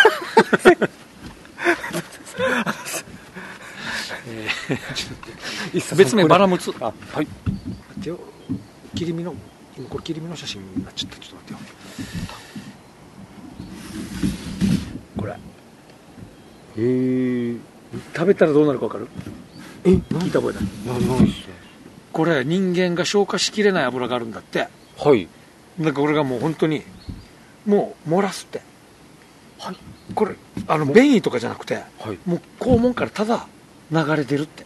別名バラムツ。あはい。待ってよ。切り身の今これ切り身の写真になっちゃった。ちょっと待ってよ。これ。へえ食べたらどうなるか分かる？え聞いた覚えない。これ人間が消化しきれない油があるんだって。はい。だからこれがもう本当にもう漏らすって。はいこれあの便意とかじゃなくてはい。もう肛門からただ流れ出るって。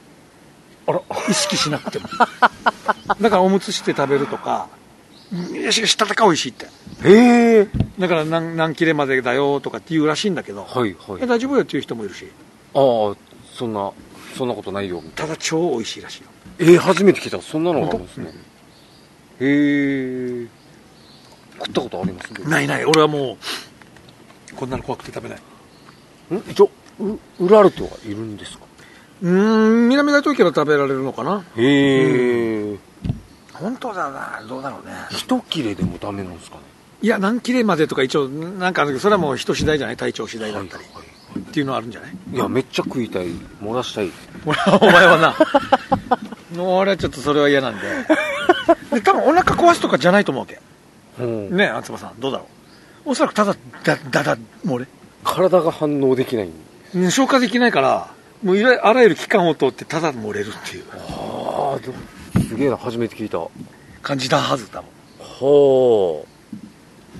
あら。意識しなくても。だからおむつして食べるとかよしよし叩か美味しいって。へえ。だから何何切れまでだよとかって言うらしいんだけど、はいはい。え大丈夫よっていう人もいるし。ああそんなそんなことないよ。みたいただ超美味しいらしいよ。なえー、初めて聞いた。そんなのがあるんですね。へえ。食ったことあります？ないない俺はもうこんなの怖くて食べない。ん？一応うウラルトはいるんですか？うーん南大東京は食べられるのかな。へえ。本当だなどうだろうね。一切れでもダメなんですかね？いや何切れまでとか一応なんかあるけどそれはもう人次第じゃない？体調次第だったり、はいはいっていうのはあるんじゃない？いやめっちゃ食いたい。漏らしたい。お前はな。俺はちょっとそれは嫌なんで。で多分お腹壊すとかじゃないと思うわけ。うん。ねえ厚葉さん。どうだろう？おそらくただだだだ漏れ体が反応できない。うん消化できないからもういらあらゆる器官を通ってただ漏れるっていう。ああすげえな初めて聞いた。は感じたはずだもん。あ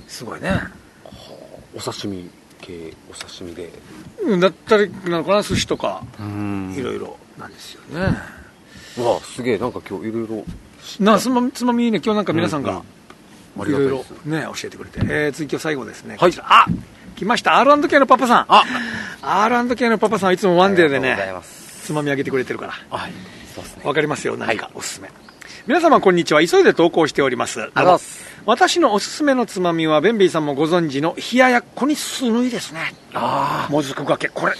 すごいね。お刺身系お刺身で。うんだったりなのかな寿司とか。うん。いろいろ。なんですよね、うわすげえ。なんか今日いろいろ。なつまみつまみね今日なんか皆さんが、うんうん。あいろいろね教えてくれて、えー、次今日最後ですね、はい。こちら。あ来ました。R&K のパパさん。あ。R&K のパパさんはいつもワンデーでねつまみ上げてくれてるから。はい。そうですね。わかりますよ何か。おすすめ、皆様こんにちは。急いで投稿しております。私のおすすめのつまみはベンビーさんもご存知の冷ややっこにすぬいですね。あもずくがけ。これ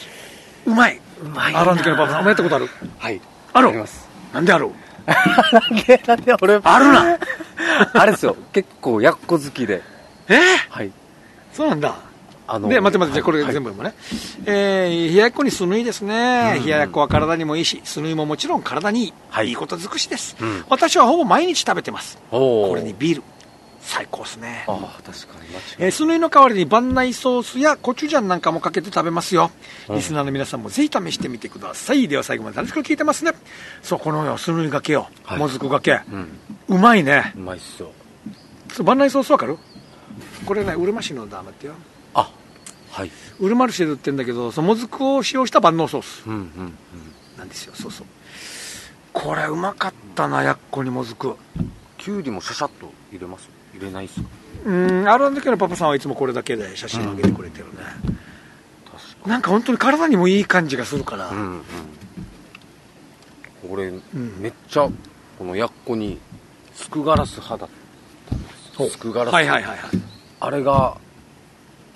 うまい。うまいな。R&K のパパさんお前やったことあるあはい。ある。ります。なんである？なんでなんで俺あるな。あれですよ。結構やっこ好きで。え？ー、はい。そうなんだ。あので、待って待って、じゃあこれはい。全部読むね。えー、冷ややっこにスヌイですね。冷ややっこは体にもいいし、スヌイももちろん体にいい。はい。いいこと尽くしです、うん。私はほぼ毎日食べてます。これにビール。最高ですね。ああ確かにえー、スヌイの代わりに番内ソースやコチュジャンなんかもかけて食べますよ。うんリスナーの皆さんもぜひ試してみてください。では最後まで楽しく聞いてますね。そう、このよ、スヌイがけよ。はいもずくがけ。うんうまいね。うまいっすよそう番内ソースわかる？これね、うるま市のだ、待ってよ。あはいうるま市で売ってんだけど、そのもずくを使用した万能ソース。うんうんうんなんですよそうそうこれうまかったなやっこにもずくきゅうりもシャシャッと入れます入れないっすか？うん R&K のパパさんはいつもこれだけで写真上げてくれてるね、確かなんか本当に体にもいい感じがするから、うんうん。俺、ん。めっちゃこのやっこにすくガラス派だったんですよ。すくガラス、はいはいはいはい。あれが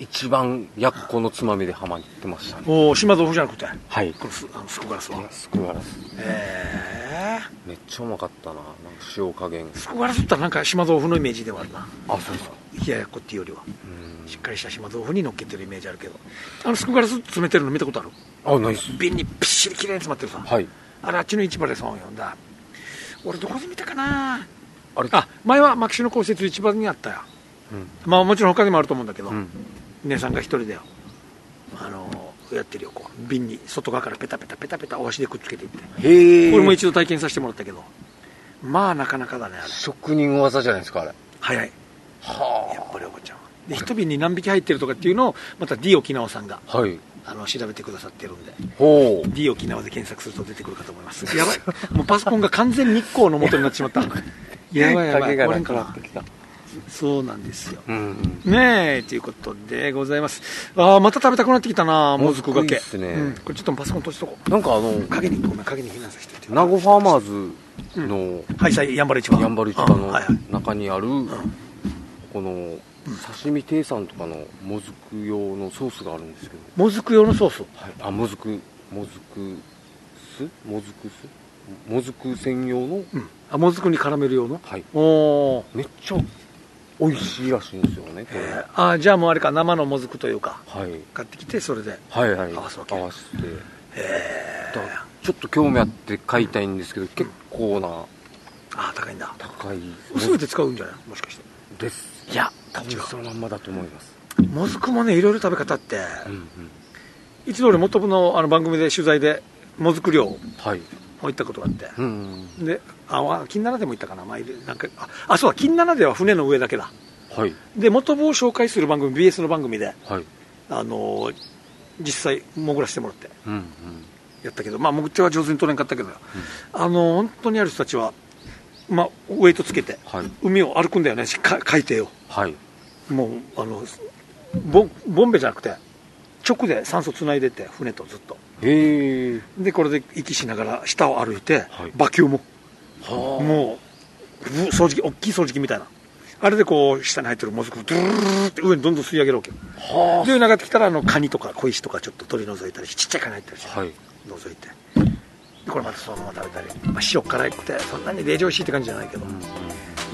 一番やっこのつまみでハマってましたね。おお島豆腐じゃなくて？はい。これすあのスコガラスはすくガラスへえめっちゃうまかったな。なんか塩加減。スコガラスったらなんか島豆腐のイメージではあるな。あそうですか。冷ややっこっていうよりは。うん。しっかりした島豆腐に乗っけてるイメージあるけど。あのスコガラス詰めてるの見たことある？あないっす。瓶にびっしりきれいに詰まってるさ、はい。あれあっちの市場でそう読んだ。俺どこで見たかな？あれ。あ前は牧師の公設市場にあったよ。うん。まあもちろん他にもあると思うんだけど、うん姉さんが一人でよあのやってるよこう。瓶に外側からペタペタペタペタお箸でくっつけていって。へえこれも一度体験させてもらったけど。まあなかなかだねあれ。職人技じゃないですかあれ。早い。やはっぱりおばちゃんは。で一瓶に何匹入ってるとかっていうのをまた D 沖縄さんがあはい。あの調べてくださってるんで。ほう。D 沖縄で検索すると出てくるかと思います。やばい。もうパソコンが完全日光の元になってしまった。やばいやばい。影がなこれかなくなってきたそうなんですよ。うんねえということでございます。ああまた食べたくなってきたなもずくがけ。ね。うん、これちょっとパソコン閉じとこう。なんかあの影にごめん影に避難させて名護ファーマーズのはいさいやんばる市場。やんばる市場のうんはいはい。中にあるこの刺身亭さんとかのもずく用のソースがあるんですけど。もずく用のソース？はい、あもずくもずく酢もずく酢もずく専用の？うん。あもずくに絡める用の？はい。おおめっちゃ美味しいらしいんですよねこれ。あじゃあもうあれか生のもずくというか。はい。買ってきてそれで。はいはい。合わすわけ。合わせて。だからちょっと興味あって買いたいんですけど結構な。ああ高いんだ。高い。全て使うんじゃない？もしかして。です。いや多分そのまんまだと思います。もずくもねいろいろ食べ方あって。うんうん。一度俺元部のあの番組で取材でもずく漁もはい。行ったことがあって。うんうん。であわ金七でも行ったかな前でなんかああそうだ金七では船の上だけだ。はい。で元部を紹介する番組 BS の番組ではい。あのー実際潜らせてもらってうんうん。やったけどまあ潜っては上手に取れんかったけど、あの本当にある人たちはまあウェイトつけてはい。海を歩くんだよねしか海底を。はい。もうあのボンボンベじゃなくて直で酸素つないでって船とずっと。へえでこれで息しながら下を歩いて、はい。バキュームはもう掃除機大きい掃除機みたいな。あれでこう下に入ってるもずくをドゥルルって上にどんどん吸い上げるわけよで上に上がってきたらあのカニとか小石とかちょっと取り除いたりちっちゃいカニ入ってるし、はい除いてこれまたそのまま食べたり、まあ、塩辛くてそんなに冷静おいしいって感じじゃないけど、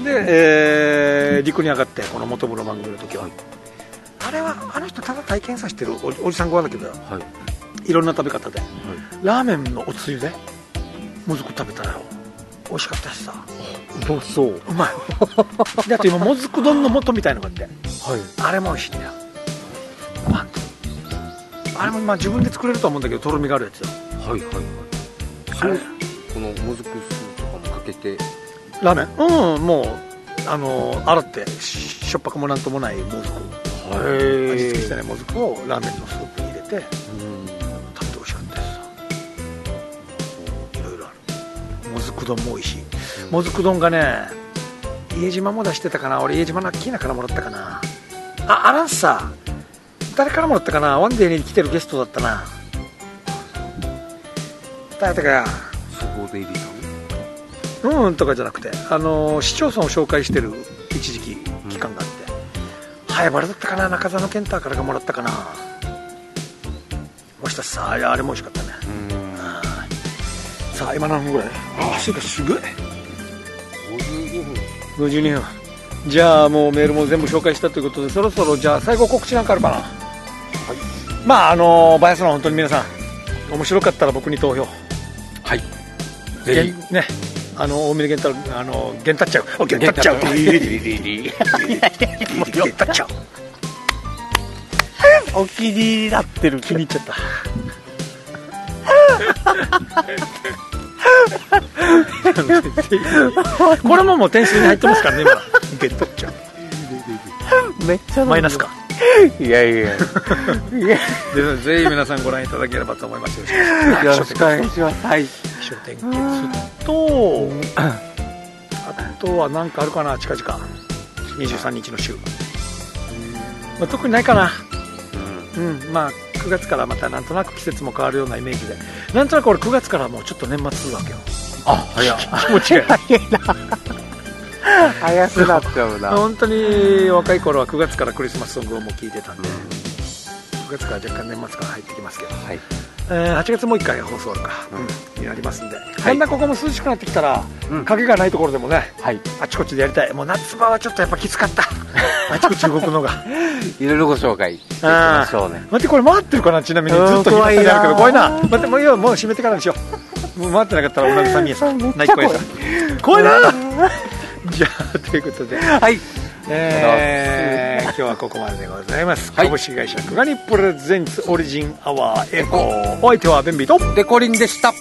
で、えー陸に上がってこの元部の番組の時は、はいあれはあの人ただ体験させてるおじさん側だけどはいいろんな食べ方ではいラーメンのおつゆでもずく食べたらよ美味しかったしさ。うまそう。うまい。であと今もずく丼の素みたいのがあって。はい。あれも美味しいんだよ。あれもまあ自分で作れるとは思うんだけどとろみがあるやつよはいはいはい。あれ。このもずく酢とかもかけて。ラーメン？うんもうあの洗ってししょっぱくもなんともないもずく。へ味付けしてないもずくをラーメンのスープに入れて。うん丼も美味しいもずく丼がね家島も出してたかな俺家島のアッキーナからもらったかな。ああらんさ誰からもらったかなワンデーに来てるゲストだったな。誰だかやそこで入りさんうんとかじゃなくて、あのー市町村を紹介してる一時期期間があって、早原だったかな中澤の健太からがもらったかな。もしかしたらさあれも美味しかったね。うんさあ今何分ぐらい？ああそうかすごい。52分。52分。じゃあもうメールも全部紹介したということでそろそろじゃあ最後告知なんかあるかな？まああのーバイアスロン本当に皆さん面白かったら僕に投票。はい。げぜんね。あの大峰源太郎あの源太っちゃう。お源太っちゃう。ひ源太っちゃう。お気に入りになってる。気に入っちゃった これももう点数に入ってますからね今。ゲットっちゃめっちゃう。マイナスか。いやいやいや。でぜひ皆さんご覧いただければと思いますよ。ろしくお願いします。はい。気象点結とあとは何かあるかな？近々。23日の週、まあ、特にないかな。うん。まあ9月からまたなんとなく季節も変わるようなイメージで。なんとなく俺9月からもうちょっと年末するわけよ。あ早っ。気持ちが。いい早くなっちゃうな。本当に若い頃は9月からクリスマスソングをもう聴いてたんで、9月から若干年末から入ってきますけど、はいえー8月もう1回放送か、うん、になりますんで、い。だんだんここも涼しくなってきたら、うん。影がないところでもねはい。あちこちでやりたい。もう夏場はちょっとやっぱきつかった。あちこち動くのが。いろいろご紹介していきあましょうね。待ってこれ回ってるかな？ちなみにうんずっと怖いな。あるけど怖いな。待ってもうもう閉めてからにしよう。もう回ってなかったら同じさみやさん。泣き声さん。怖いな！じゃあということで。はいえー、今日はここまででございます、はい。株式会社クガニプレゼンツオリジンアワーエコー。お相手はベンビーと。デコリンでした